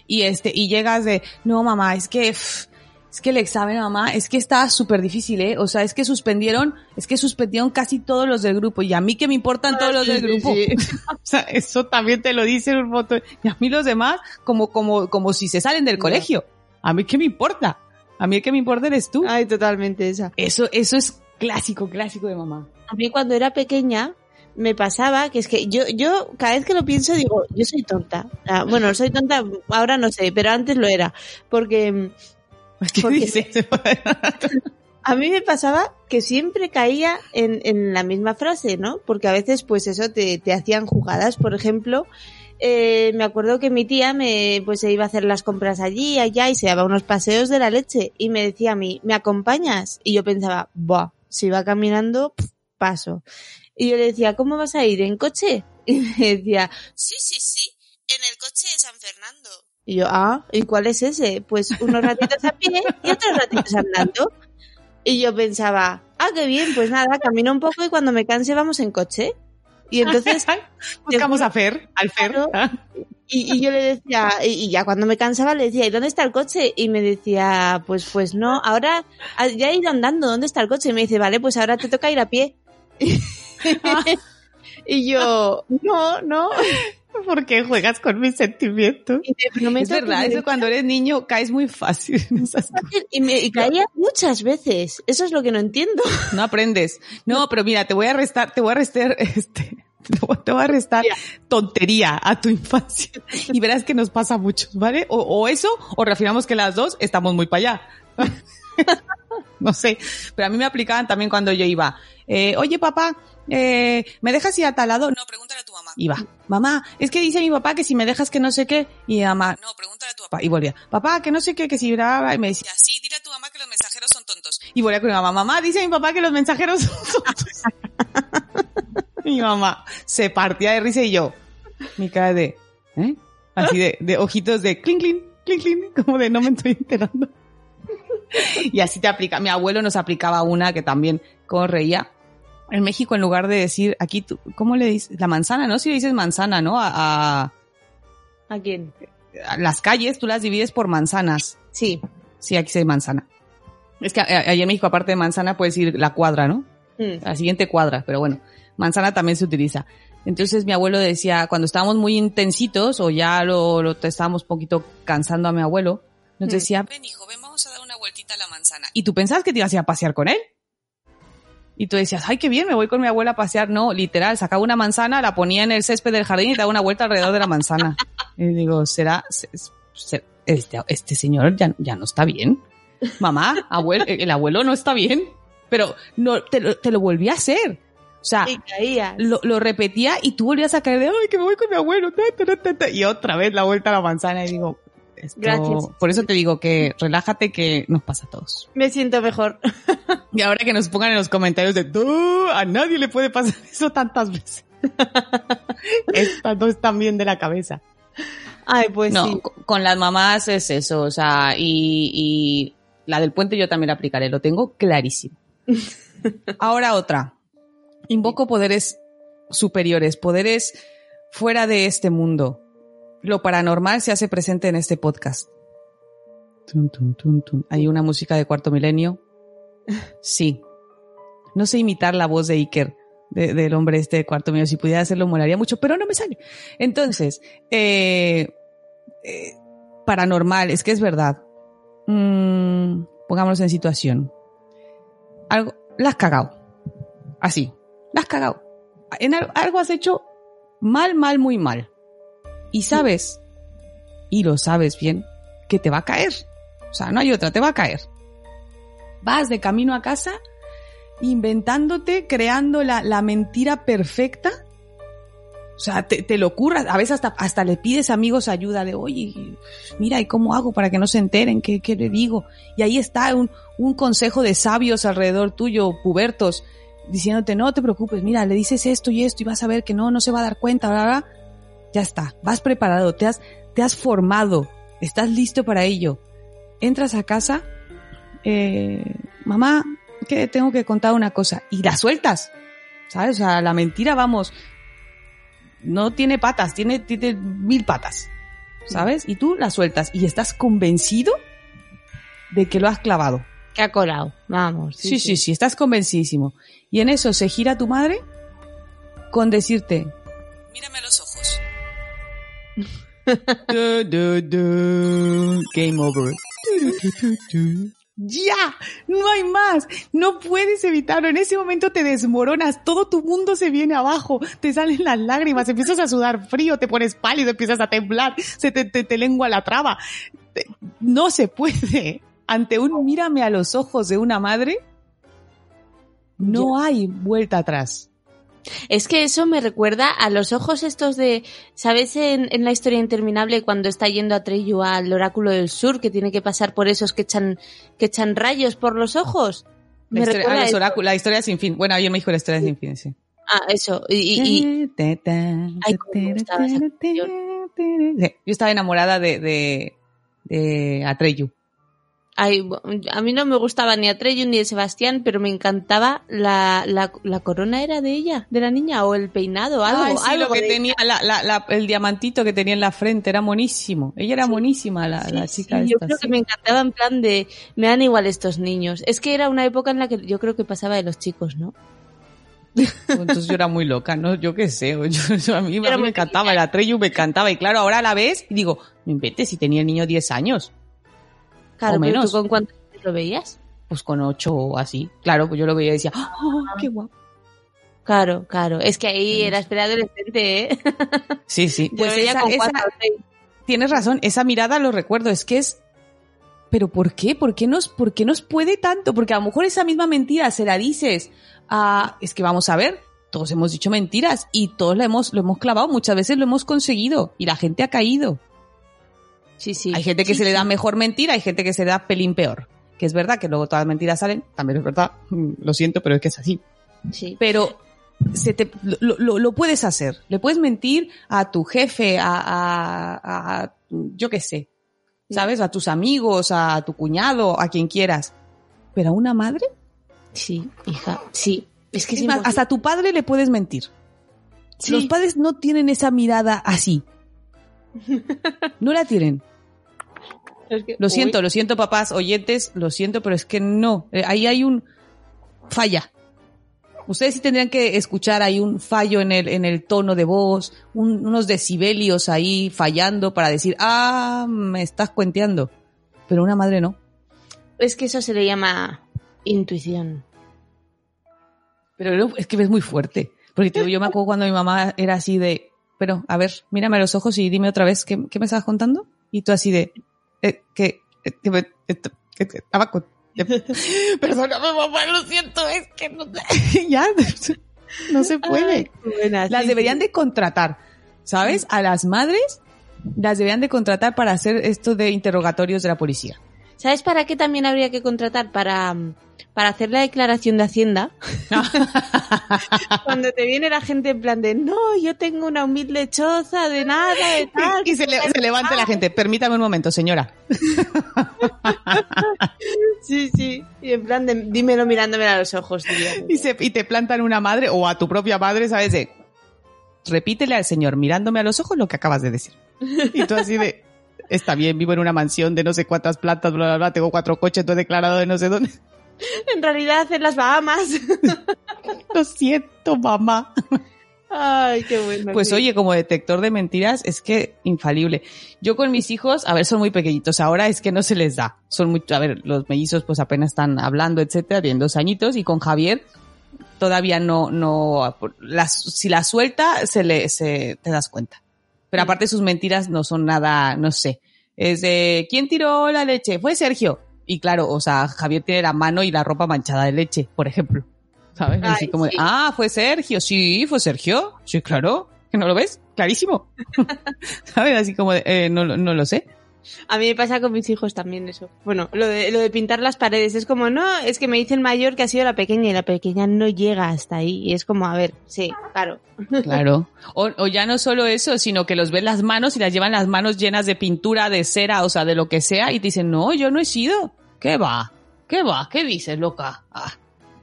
y este y llegas de, no mamá, es que pff, es que el examen, mamá, es que está súper difícil, ¿eh? O sea, es que suspendieron, es que suspendieron casi todos los del grupo y a mí que me importan todos los sí, del grupo. sí. o sea, eso también te lo dice un montón. Y a mí los demás, como, como, como si se salen del colegio. A mí qué me importa. A mí el que me importa eres tú. Ay, totalmente esa. Eso, eso es clásico, clásico de mamá. A mí cuando era pequeña me pasaba que es que yo, yo cada vez que lo pienso digo, yo soy tonta. Ah, bueno, soy tonta, ahora no sé, pero antes lo era. Porque ¿Qué Porque- dices? a mí me pasaba que siempre caía en, en la misma frase, ¿no? Porque a veces, pues eso, te, te hacían jugadas. Por ejemplo, eh, me acuerdo que mi tía me, pues se iba a hacer las compras allí, allá, y se daba unos paseos de la leche. Y me decía a mí, ¿me acompañas? Y yo pensaba, buah, si va caminando, paso. Y yo le decía, ¿cómo vas a ir? ¿En coche? Y me decía, sí, sí, sí, en el coche de San Fernando. Y yo, ah, ¿y cuál es ese? Pues unos ratitos a pie y otros ratitos andando. Y yo pensaba, ah, qué bien, pues nada, camino un poco y cuando me canse vamos en coche. Y entonces, buscamos a Fer, al Fer. Claro. y, y yo le decía, y, y ya cuando me cansaba le decía, ¿y dónde está el coche? Y me decía, pues, pues no, ahora ah, ya he ido andando, ¿dónde está el coche? Y me dice, vale, pues ahora te toca ir a pie. y yo, no, no. ¿Por qué juegas con mis sentimientos? Y no me Es verdad, me eso cuando eres niño caes muy fácil. en esas cosas. Y, me, y caía muchas veces. Eso es lo que no entiendo. No aprendes. No, pero mira, te voy a restar, te voy a restar, este, te voy- te a restar tontería a tu infancia. Y verás que nos pasa mucho, ¿vale? O, o eso, o reafirmamos que las dos estamos muy para allá. no sé. Pero a mí me aplicaban también cuando yo iba. Eh, Oye, papá, eh, ¿me dejas ir a tal lado? No, pregúntale a tu mamá. Iba. Mamá, es que dice mi papá que si me dejas que no sé qué. Y mamá, no, pregúntale a tu papá. Y volvía. Papá, que no sé qué, que si brava. Y me decía, sí, dile a tu mamá que los mensajeros son tontos. Y volvía con mi mamá. Mamá, dice mi papá que los mensajeros son tontos. mi mamá se partía de risa y yo, mi cara de, ¿eh? Así de, de ojitos de clink, clink, clink, clink, como de no me estoy enterando. y así te aplica. Mi abuelo nos aplicaba una que también, como reía. En México, en lugar de decir, aquí, tú, ¿cómo le dices? La manzana, ¿no? Si le dices manzana, ¿no? A, a- ¿A quién? a las calles, tú las divides por manzanas. Sí. Sí, aquí se dice manzana. Es que a- allá en México, aparte de manzana, puedes decir la cuadra, ¿no? Mm. la siguiente cuadra, pero bueno, manzana también se utiliza. Entonces mi abuelo decía, cuando estábamos muy intensitos o ya lo, lo estábamos un poquito cansando a mi abuelo, nos Mm. decía, ven hijo, ven, vamos a dar una vueltita a la manzana. Y tú pensabas que te ibas a ir a pasear con él. Y tú decías, ay, qué bien, me voy con mi abuela a pasear. No, literal, sacaba una manzana, la ponía en el césped del jardín y daba una vuelta alrededor de la manzana. Y digo, será, se- se- este, este señor ya, ya no está bien. Mamá, abuelo, el abuelo no está bien. Pero no, te, lo- te lo volví a hacer. O sea, lo, lo repetía y tú volvías a caer de, ay, que me voy con mi abuelo. ta, ta, ta, ta, ta", y otra vez la vuelta a la manzana y digo, Esto- Gracias. Por eso te digo que relájate que nos pasa a todos. Me siento mejor. Y ahora que nos pongan en los comentarios de "No, a nadie le puede pasar eso tantas veces. Estas no están bien de la cabeza. Ay, pues no, sí. con las mamás es eso, o sea, y, y la del puente yo también la aplicaré, lo tengo clarísimo. Ahora otra. Invoco poderes superiores, poderes fuera de este mundo. Lo paranormal se hace presente en este podcast. Hay una música de cuarto milenio. Sí. No sé imitar la voz de Iker, de- del hombre este de cuarto milenio. Si pudiera hacerlo, molaría mucho, pero no me sale. Entonces, eh, eh, paranormal, es que es verdad. Mm, pongámonos en situación. Algo, la has cagado. Así. La has cagado. En al- algo has hecho mal, mal, muy mal. Y sabes, y lo sabes bien, que te va a caer. O sea, no hay otra, te va a caer. Vas de camino a casa inventándote, creando la, la mentira perfecta. O sea, te, te lo curras. A veces hasta, hasta le pides amigos ayuda de, oye, mira, ¿y cómo hago para que no se enteren? ¿Qué, qué le digo? Y ahí está un, un consejo de sabios alrededor tuyo, pubertos, diciéndote, no te preocupes, mira, le dices esto y esto y vas a ver que no, no se va a dar cuenta, bla, bla. Ya está, vas preparado, te has, te has formado, estás listo para ello. Entras a casa, eh, mamá, que tengo que contar una cosa, y la sueltas, ¿sabes? O sea, la mentira, vamos, no tiene patas, tiene, tiene mil patas, ¿sabes? Y tú la sueltas y estás convencido de que lo has clavado. Que ha colado. Vamos. Sí, sí, sí, estás convencidísimo. Y en eso se gira tu madre con decirte, mírame los ojos. Du, du, du. Game over. Ya, no hay más, no puedes evitarlo, en ese momento te desmoronas, todo tu mundo se viene abajo, te salen las lágrimas, empiezas a sudar frío, te pones pálido, empiezas a temblar, se te, te, te lengua la traba. No se puede. Ante un mírame a los ojos de una madre, no hay vuelta atrás. Es que eso me recuerda a los ojos estos de, ¿sabes en, en la historia interminable cuando está yendo Atreyu al oráculo del sur que tiene que pasar por esos que echan, que echan rayos por los ojos? La Me historia, recuerda a los oráculos, la historia sin fin. Bueno, ayer me dijo la historia sin fin, sí. Ah, eso. Y, Ay, esa. Sí, yo estaba enamorada de, de, de Atreyu. Ay, a mí no me gustaba ni Atreyu ni de Sebastián, pero me encantaba la, la, la corona era de ella, de la niña, o el peinado, algo, Ay, sí, algo lo que de- tenía, la, la, el diamantito que tenía en la frente era monísimo. Ella era monísima, la, la Sí, chica sí, yo esta, creo que me encantaba en plan de me dan igual estos niños. Es que era una época en la que yo creo que pasaba de los chicos, ¿no? Entonces yo era muy loca, ¿no? Yo qué sé. Yo, yo- a mí, a mí Era me encantaba el Atreyu, me encantaba. Y claro, ahora la vez, y digo, no inventes si tenía el niño 10 años. Claro, O pero menos. ¿tú con cuántos lo veías? Pues con 8 o así. Claro, pues yo lo veía y decía, ¡ah, qué guapo! Claro, claro. Es que ahí era esperar adolescente, ¿eh? Sí, sí. Pues con esa- seis. tienes razón, esa mirada lo recuerdo, es que es... ¿Pero por qué? ¿Por qué nos, por qué nos puede tanto? Porque a lo mejor esa misma mentira se la dices a... Es que vamos a ver, todos hemos dicho mentiras y todos lo hemos, lo hemos clavado, muchas veces lo hemos conseguido y la gente ha caído. Sí, sí. Hay gente que Sí, se le da mejor mentira, hay gente que se le da pelín peor. Que es verdad que luego todas las mentiras salen, también es verdad, mm, lo siento, pero es que es así. Sí. Pero se te, lo, lo- lo puedes hacer. Le puedes mentir a tu jefe, a, a- a- yo qué sé, ¿sabes? A tus amigos, a tu cuñado, a quien quieras. Pero a una madre, Sí, hija. Sí. Es que es más, hasta a tu padre le puedes mentir. Sí. Los padres no tienen esa mirada así. No la tienen. Es que- Lo Uy. siento, lo siento, papás, oyentes, lo siento, pero es que no. Eh, Ahí hay un falla. Ustedes sí tendrían que escuchar ahí un fallo en el, en el tono de voz, un- unos decibelios ahí fallando para decir, ah, me estás cuenteando. Pero una madre no. Es que eso se le llama intuición. Pero es que es muy fuerte. Porque te digo, yo me acuerdo cuando mi mamá era así de, pero a ver, mírame a los ojos y dime otra vez, ¿qué, qué me estabas contando? Y tú así de, eh, que, eh, eh, Perdóname, mamá, lo siento, es que no, ya, no se puede. Ay, qué buena, Las sí, deberían sí. de contratar, ¿sabes? A las madres las debían de contratar para hacer esto de interrogatorios de la policía. ¿Sabes para qué también habría que contratar? Para, para hacer la declaración de Hacienda. Cuando te viene la gente en plan de, no, yo tengo una humilde choza de nada, de tal. y se, le- se levante la gente. Permítame un momento, señora. Sí, sí. Y en plan de, dímelo mirándome a los ojos. diría. Y, se, y te plantan una madre o a tu propia madre, ¿sabes? De, repítele al señor mirándome a los ojos lo que acabas de decir. Y tú así de, está bien, vivo en una mansión de no sé cuántas plantas, bla, bla, bla, tengo cuatro coches, tú he declarado de no sé dónde. En realidad en las Bahamas. Lo siento, mamá. Ay, qué bueno. Pues sí. oye, como detector de mentiras es que infalible. Yo con mis hijos, a ver, son muy pequeñitos. Ahora es que no se les da. Son muy, a ver, los mellizos pues apenas están hablando, etcétera, tienen dos añitos y con Javier todavía no, no, las, si la suelta se le, se, te das cuenta. Pero aparte sus mentiras no son nada, no sé. Es de, ¿quién tiró la leche? Fue Sergio. Y claro, o sea, Javier tiene la mano y la ropa manchada de leche, por ejemplo. ¿Sabes? Así como de, ah, fue Sergio. Sí, fue Sergio. Sí, claro. ¿Que no lo ves? Clarísimo. ¿Sabes? Así como de, eh, no, no lo sé. A mí me pasa con mis hijos también eso. Bueno, lo de, lo de pintar las paredes. Es como, no, es que me dice el mayor que ha sido la pequeña y la pequeña no llega hasta ahí. Y es como, a ver, sí, claro. Claro. O, o ya no solo eso, sino que los ven las manos y las llevan las manos llenas de pintura, de cera, o sea, de lo que sea, y te dicen, no, yo no he sido. ¿Qué va? ¿Qué va? ¿Qué dices, loca? Ah,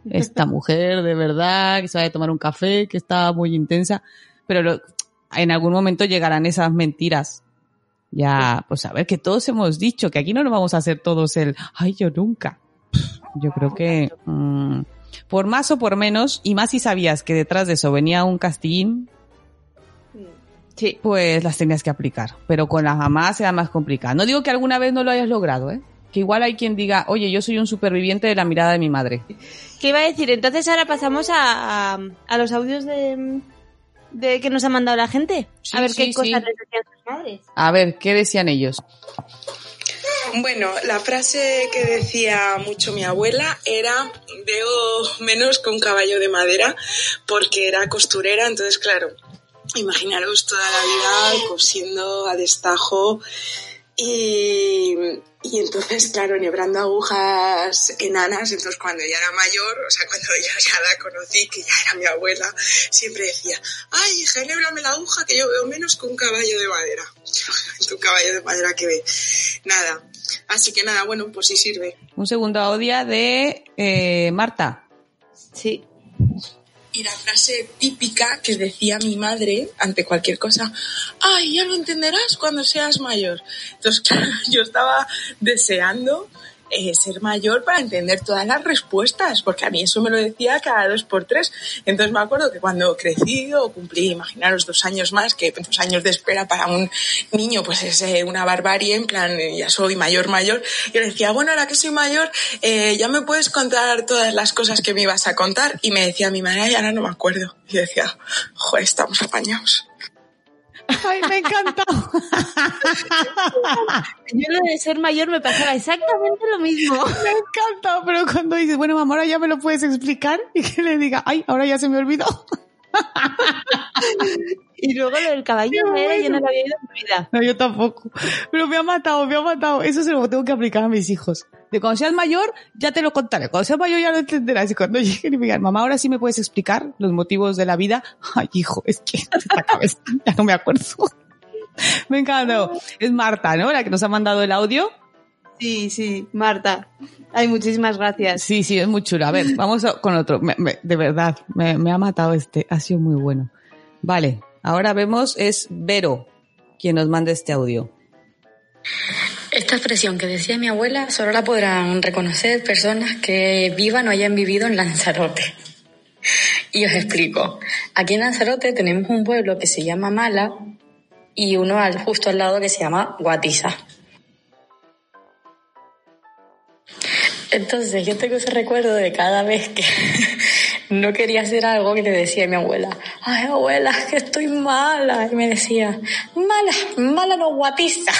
esta mujer, de verdad, que se va a tomar un café, que está muy intensa. Pero lo- en algún momento llegarán esas mentiras. Ya, pues a ver, que todos hemos dicho que aquí no nos vamos a hacer todos el, ay, yo nunca. Yo creo que, mm, por más o por menos, y más si sabías que detrás de eso venía un castillín, Sí. pues las tenías que aplicar. Pero con las mamás era más complicado. No digo que alguna vez no lo hayas logrado, ¿eh? Que igual hay quien diga, oye, yo soy un superviviente de la mirada de mi madre. ¿Qué iba a decir? Entonces ahora pasamos a, a, a los audios de, de que nos ha mandado la gente. Sí, a ver sí, qué sí. cosas les decían sus madres. A ver, ¿qué decían ellos? Bueno, la frase que decía mucho mi abuela era veo menos que un caballo de madera porque era costurera, entonces claro, imaginaros toda la vida cosiendo a destajo y, y entonces claro, enhebrando agujas enanas, entonces cuando ya era mayor, o sea, cuando yo ya la conocí, que ya era mi abuela, siempre decía, ay, hija, enhébrame la aguja que yo veo menos que un caballo de madera. un caballo de madera que ve. Nada. Así que nada, bueno, pues sí sirve. Un segundo audio de eh, Marta. Sí. Y la frase típica que decía mi madre ante cualquier cosa, ay, ya lo entenderás cuando seas mayor. Entonces, claro, yo estaba deseando eh, ser mayor para entender todas las respuestas, porque a mí eso me lo decía cada dos por tres. Entonces me acuerdo que cuando crecí o cumplí, imaginaros, dos años más, que dos años de espera para un niño, pues es eh, una barbarie, en plan, eh, ya soy mayor, mayor. Yo le decía, bueno, ahora que soy mayor, eh, ya me puedes contar todas las cosas que me ibas a contar. Y me decía mi madre, "Ay, ahora no me acuerdo. Y decía, joder, estamos apañados. Ay, me encanta. Yo lo de ser mayor me pasaba exactamente lo mismo. me encanta. Pero cuando dices, bueno, mamá, ahora ya me lo puedes explicar y que le diga, ay, ahora ya se me olvidó. Y luego lo del caballo de madera yo no lo había oído en mi vida. No, yo tampoco. Pero me ha matado, me ha matado. Eso se lo tengo que aplicar a mis hijos. De cuando seas mayor, ya te lo contaré. Cuando seas mayor ya lo entenderás. Y cuando lleguen y me digan, mamá, ahora sí me puedes explicar los motivos de la vida. Ay, hijo, es que esta cabeza ya no me acuerdo. Me encanta. Es Marta, ¿no? La que nos ha mandado el audio. Sí, sí, Marta. Ay, muchísimas gracias. Sí, sí, es muy chulo. A ver, vamos a- con otro. Me- me- de verdad, me, me ha matado este. Ha sido muy bueno. Vale, ahora vemos, es Vero quien nos manda este audio. Esta expresión que decía mi abuela solo la podrán reconocer personas que vivan o hayan vivido en Lanzarote. Y os explico. Aquí en Lanzarote tenemos un pueblo que se llama Mala y uno al, justo al lado que se llama Guatiza. Entonces yo tengo ese recuerdo de cada vez que no quería hacer algo que le decía a mi abuela, ay abuela, que estoy mala. Y me decía, mala, mala no guatiza.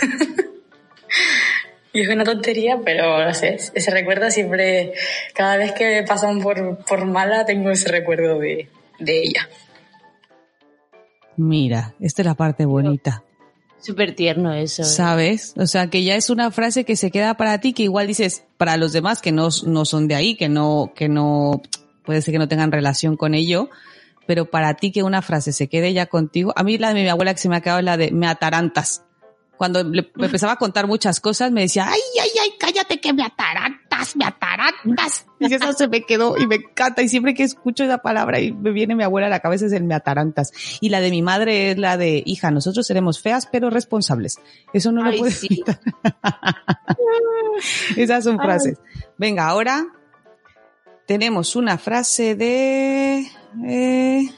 Y es una tontería, pero no sé, ese recuerdo siempre, cada vez que pasan por, por mala, tengo ese recuerdo de, de ella. Mira, esta es la parte bonita. Súper tierno eso. ¿eh? ¿Sabes? O sea, que ya es una frase que se queda para ti, que igual dices para los demás que no, no son de ahí, que no, que no, puede ser que no tengan relación con ello, pero para ti que una frase se quede ya contigo, a mí la de mi abuela que se me ha quedado es la de me atarantas. Cuando le- me empezaba a contar muchas cosas, me decía, ay, ay, ay, cállate que me atarantas, me atarantas. Y eso se me quedó y me encanta. Y siempre que escucho esa palabra y me viene mi abuela a la cabeza es el me atarantas. Y la de mi madre es la de, hija, nosotros seremos feas pero responsables. Eso no lo Ay, puedes sí. Esas son frases. Venga, ahora tenemos una frase de eh,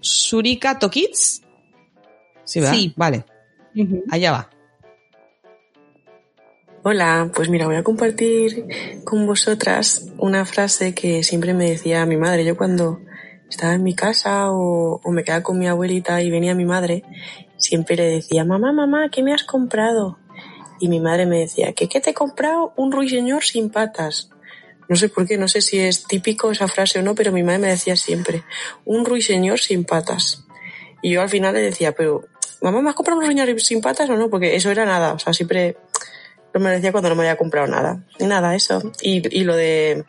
Surika Tokits. Sí, ¿verdad? Sí. Vale, allá va. Hola, pues mira, voy a compartir con vosotras una frase que siempre me decía mi madre. Yo cuando estaba en mi casa o, o me quedaba con mi abuelita y venía mi madre, siempre le decía, mamá, mamá, ¿qué me has comprado? Y mi madre me decía, ¿qué, qué te he comprado? Un ruiseñor sin patas. No sé por qué, no sé si es típico esa frase o no, pero mi madre me decía siempre, un ruiseñor sin patas. Y yo al final le decía, pero, mamá, ¿me has comprado un ruiseñor sin patas o no? Porque eso era nada, o sea, siempre lo me decía cuando no me había comprado nada. Y nada, eso. Y, y lo de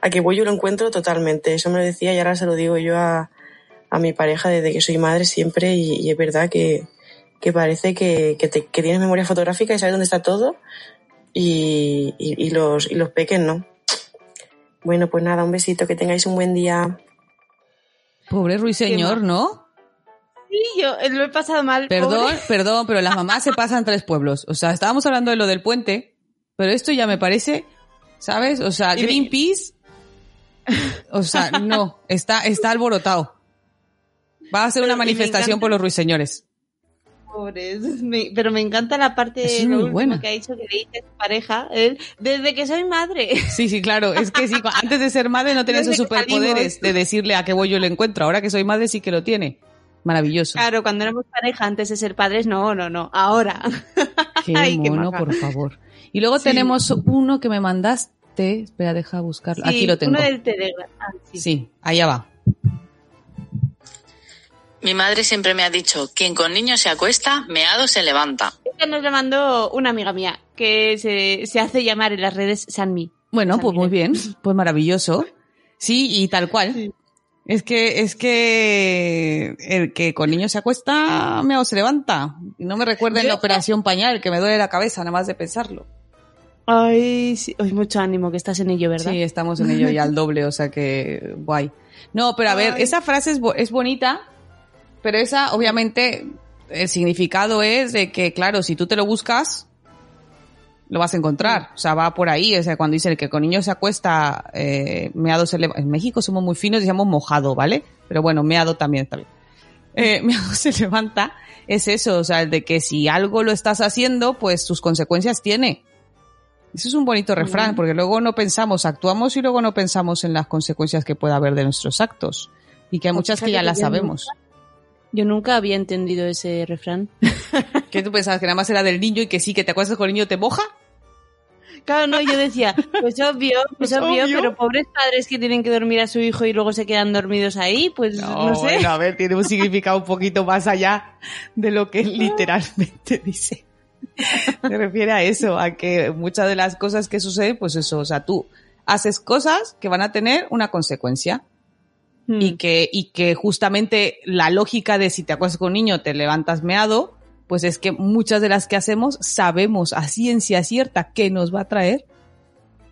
a que voy yo lo encuentro totalmente. Eso me lo decía y ahora se lo digo yo a, a mi pareja desde que soy madre siempre y, y es verdad que, que parece que, que, te- que tienes memoria fotográfica y sabes dónde está todo y, y, y los, y los peques no. Bueno, pues nada, un besito, que tengáis un buen día. Pobre ruiseñor, ¿no? Sí, yo eh, lo he pasado mal. Perdón, pobre. perdón, pero las mamás se pasan tres pueblos. O sea, estábamos hablando de lo del puente, pero esto ya me parece, ¿sabes? O sea, Y me- Greenpeace, o sea, no, está, está alborotado. Va a hacer una manifestación por los ruiseñores. Pobres. Me- pero me encanta la parte Es lo muy buena. que ha dicho que le dice a su pareja, él, desde que soy madre. Sí, sí, claro. Es que sí, antes de ser madre no tenía esos Desde superpoderes de decirle a qué voy yo lo encuentro. Ahora que soy madre sí que lo tiene. Maravilloso. Claro, cuando éramos pareja antes de ser padres, no, no, no. Ahora. Qué Ay, mono, por favor. Y luego tenemos uno que me mandaste. Espera, deja buscarlo. Aquí Sí, lo tengo. Uno del Telegram. Ah, sí. Sí, allá va. Mi madre siempre me ha dicho, quien con niños se acuesta, meado se levanta. Esta nos la mandó una amiga mía que se, se hace llamar en las redes Sanmi. Bueno, San pues muy Miguel. bien, pues maravilloso. Sí, y tal cual. Sí. Es que, es que el que con niños se acuesta, me se levanta. No me recuerden Yo la operación pañal, que me duele la cabeza nada más de pensarlo. Ay, sí. Ay, mucho ánimo que estás en ello, ¿verdad? Sí, estamos en ello ya al doble, o sea que guay. No, pero a ver, esa frase es, es bonita, pero esa obviamente el significado es de que, claro, si tú te lo buscas, lo vas a encontrar. O sea, va por ahí. O sea, cuando dice el que con niños se acuesta, eh, meado se levanta. En México somos muy finos y decimos mojado, ¿vale? Pero bueno, meado también está bien. Eh, meado se levanta. Es eso, o sea, el de que si algo lo estás haciendo, pues sus consecuencias tiene. Eso es un bonito refrán, porque luego no pensamos, actuamos y luego no pensamos en las consecuencias que pueda haber de nuestros actos. Y que hay muchas que ya las sabemos. Yo nunca había entendido ese refrán. ¿Qué tú pensabas? ¿Que nada más era del niño y que sí, que te acuestas con el niño te moja? Claro, no, yo decía, pues obvio, pues Pues obvio, obvio. pero pobres padres que tienen que dormir a su hijo y luego se quedan dormidos ahí, pues no, sé. bueno, a ver, tiene un significado un poquito más allá de lo que literalmente dice. Se refiere a eso, a que muchas de las cosas que suceden, pues eso, o sea, tú haces cosas que van a tener una consecuencia. Hmm. y que, y que justamente la lógica de si te acuestas con un niño te levantas meado, pues es que muchas de las que hacemos sabemos a ciencia cierta que nos va a traer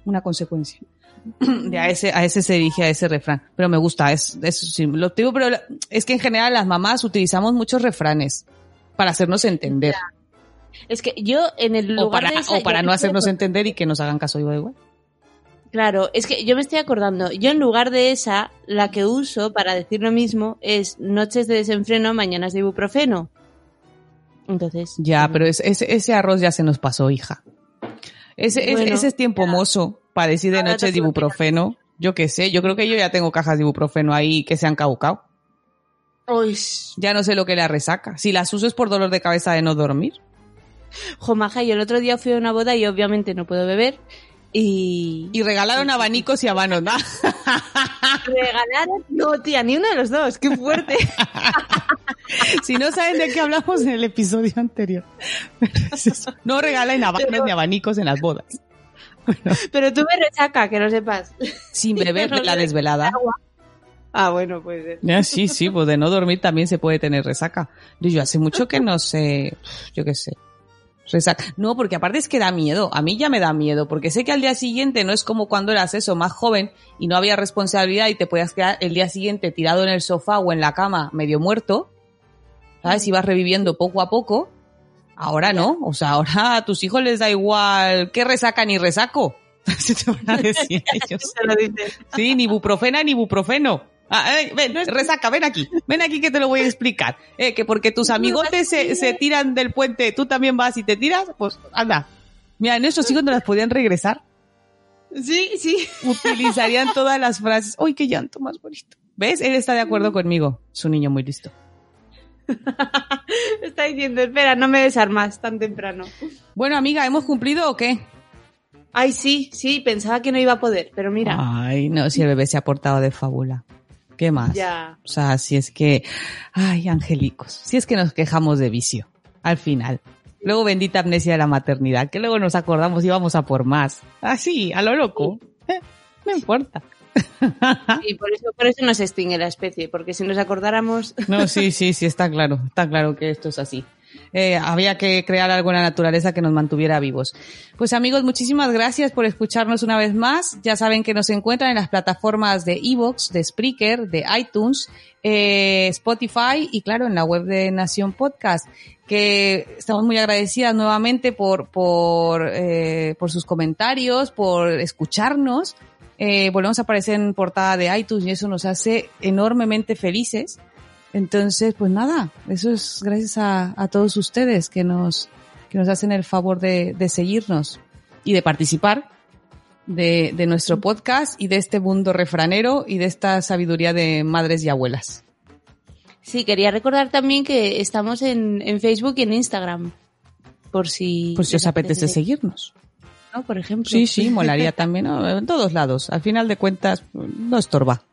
una consecuencia. De a ese, a ese se dirige a ese refrán. Pero me gusta, es, es sí, lo digo, pero es que en general las mamás utilizamos muchos refranes para hacernos entender. Es que yo en el O lugar para, de esa- o para no hacernos entender y que nos hagan caso igual igual. Claro, es que yo me estoy acordando, yo en lugar de esa, la que uso para decir lo mismo es noches de desenfreno, mañanas de ibuprofeno. Entonces. Ya, pero es- ese, ese arroz ya se nos pasó, hija. Ese, es tiempo mozo para decir de Ahora noche te de ibuprofeno. Yo qué sé, yo creo que yo ya tengo cajas de ibuprofeno ahí que se han caducado. Uy, Ya no sé lo que la resaca. Si las uso es por dolor de cabeza de no dormir. jo, maja, yo el otro día fui a una boda y obviamente no puedo beber. Y, Y regalaron abanicos y habanos, ¿no? regalaron. No, tía, ni uno de los dos. Qué fuerte. si no saben de qué hablamos en el episodio anterior. Es. No regalen habanos Pero- ni abanicos en las bodas. Pero tuve resaca, que no sepas. Sin beber de la desvelada. Ah, bueno, puede ser. Ya, sí, sí, pues de no dormir también se puede tener resaca. Yo hace mucho que no sé, yo qué sé. Resaca. No, porque aparte es que da miedo. A mí ya me da miedo, porque sé que al día siguiente no es como cuando eras eso, más joven y no había responsabilidad y te podías quedar el día siguiente tirado en el sofá o en la cama medio muerto. ¿Sabes? Ibas reviviendo poco a poco. Ahora no. O sea, ahora a tus hijos les da igual qué resaca ni resaco. Se te van a decir ellos. Sí, ni buprofena ni buprofeno. Ah, eh, ven, resaca, ven aquí. Ven aquí que te lo voy a explicar. Eh, que porque tus amigotes se, se tiran del puente, tú también vas y te tiras, pues anda. Mira, en esos hijos no las podían regresar. Sí, sí. Utilizarían todas las frases. ¡Uy, qué llanto más bonito! ¿Ves? Él está de acuerdo conmigo. Es un niño muy listo. Está diciendo, espera, no me desarmas tan temprano. Bueno, amiga, ¿hemos cumplido o qué? Ay, sí, sí, pensaba que no iba a poder, pero mira. Ay, no, si el bebé se ha portado de fábula. ¿Qué más? Ya. O sea, si es que, ay, angelicos, si es que nos quejamos de vicio, al final. Luego bendita amnesia de la maternidad, que luego nos acordamos y vamos a por más. Así, a lo loco. Eh, no importa. Y por eso, por eso no se extingue la especie, porque si nos acordáramos. No, sí, sí, sí, está claro, está claro que esto es así. Eh, había que crear algo en la naturaleza que nos mantuviera vivos. Pues amigos, muchísimas gracias por escucharnos una vez más. Ya saben que nos encuentran en las plataformas de Evox, de Spreaker, de iTunes, eh, Spotify y claro, en la web de Nación Podcast. Que estamos muy agradecidas nuevamente por, por, eh, por sus comentarios, por escucharnos. Eh, volvemos a aparecer en portada de iTunes y eso nos hace enormemente felices. Entonces, pues nada, eso es gracias a, a todos ustedes que nos, que nos hacen el favor de, de seguirnos y de participar de, de nuestro podcast y de este mundo refranero y de esta sabiduría de madres y abuelas. Sí, quería recordar también que estamos en, en Facebook y en Instagram. Por si. Pues si os les apetece seguirnos. ¿no? Por ejemplo. Sí, sí, molaría también, ¿no? en todos lados. Al final de cuentas, no estorba.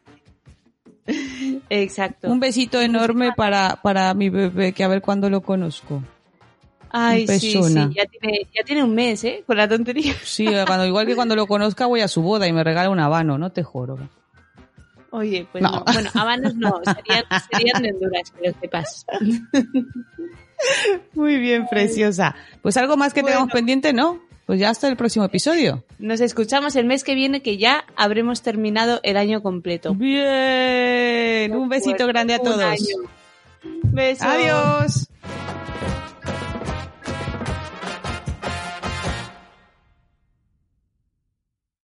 Exacto. Un besito enorme para, para mi bebé, que a ver cuándo lo conozco. Ay, sí, sí. Ya tiene, ya tiene un mes, ¿eh? Con la tontería. Sí, cuando, igual que cuando lo conozca voy a su boda y me regala un habano, no te joro. Oye, pues No. no. Bueno, habanos no, serían, serían de Honduras, que lo sepas. Muy bien, preciosa. Pues algo más que Bueno. tengamos pendiente, ¿no? Pues ya hasta el próximo episodio. Nos escuchamos el mes que viene, que ya habremos terminado el año completo. Bien. Un besito grande a Un todos. año. Besos. Adiós.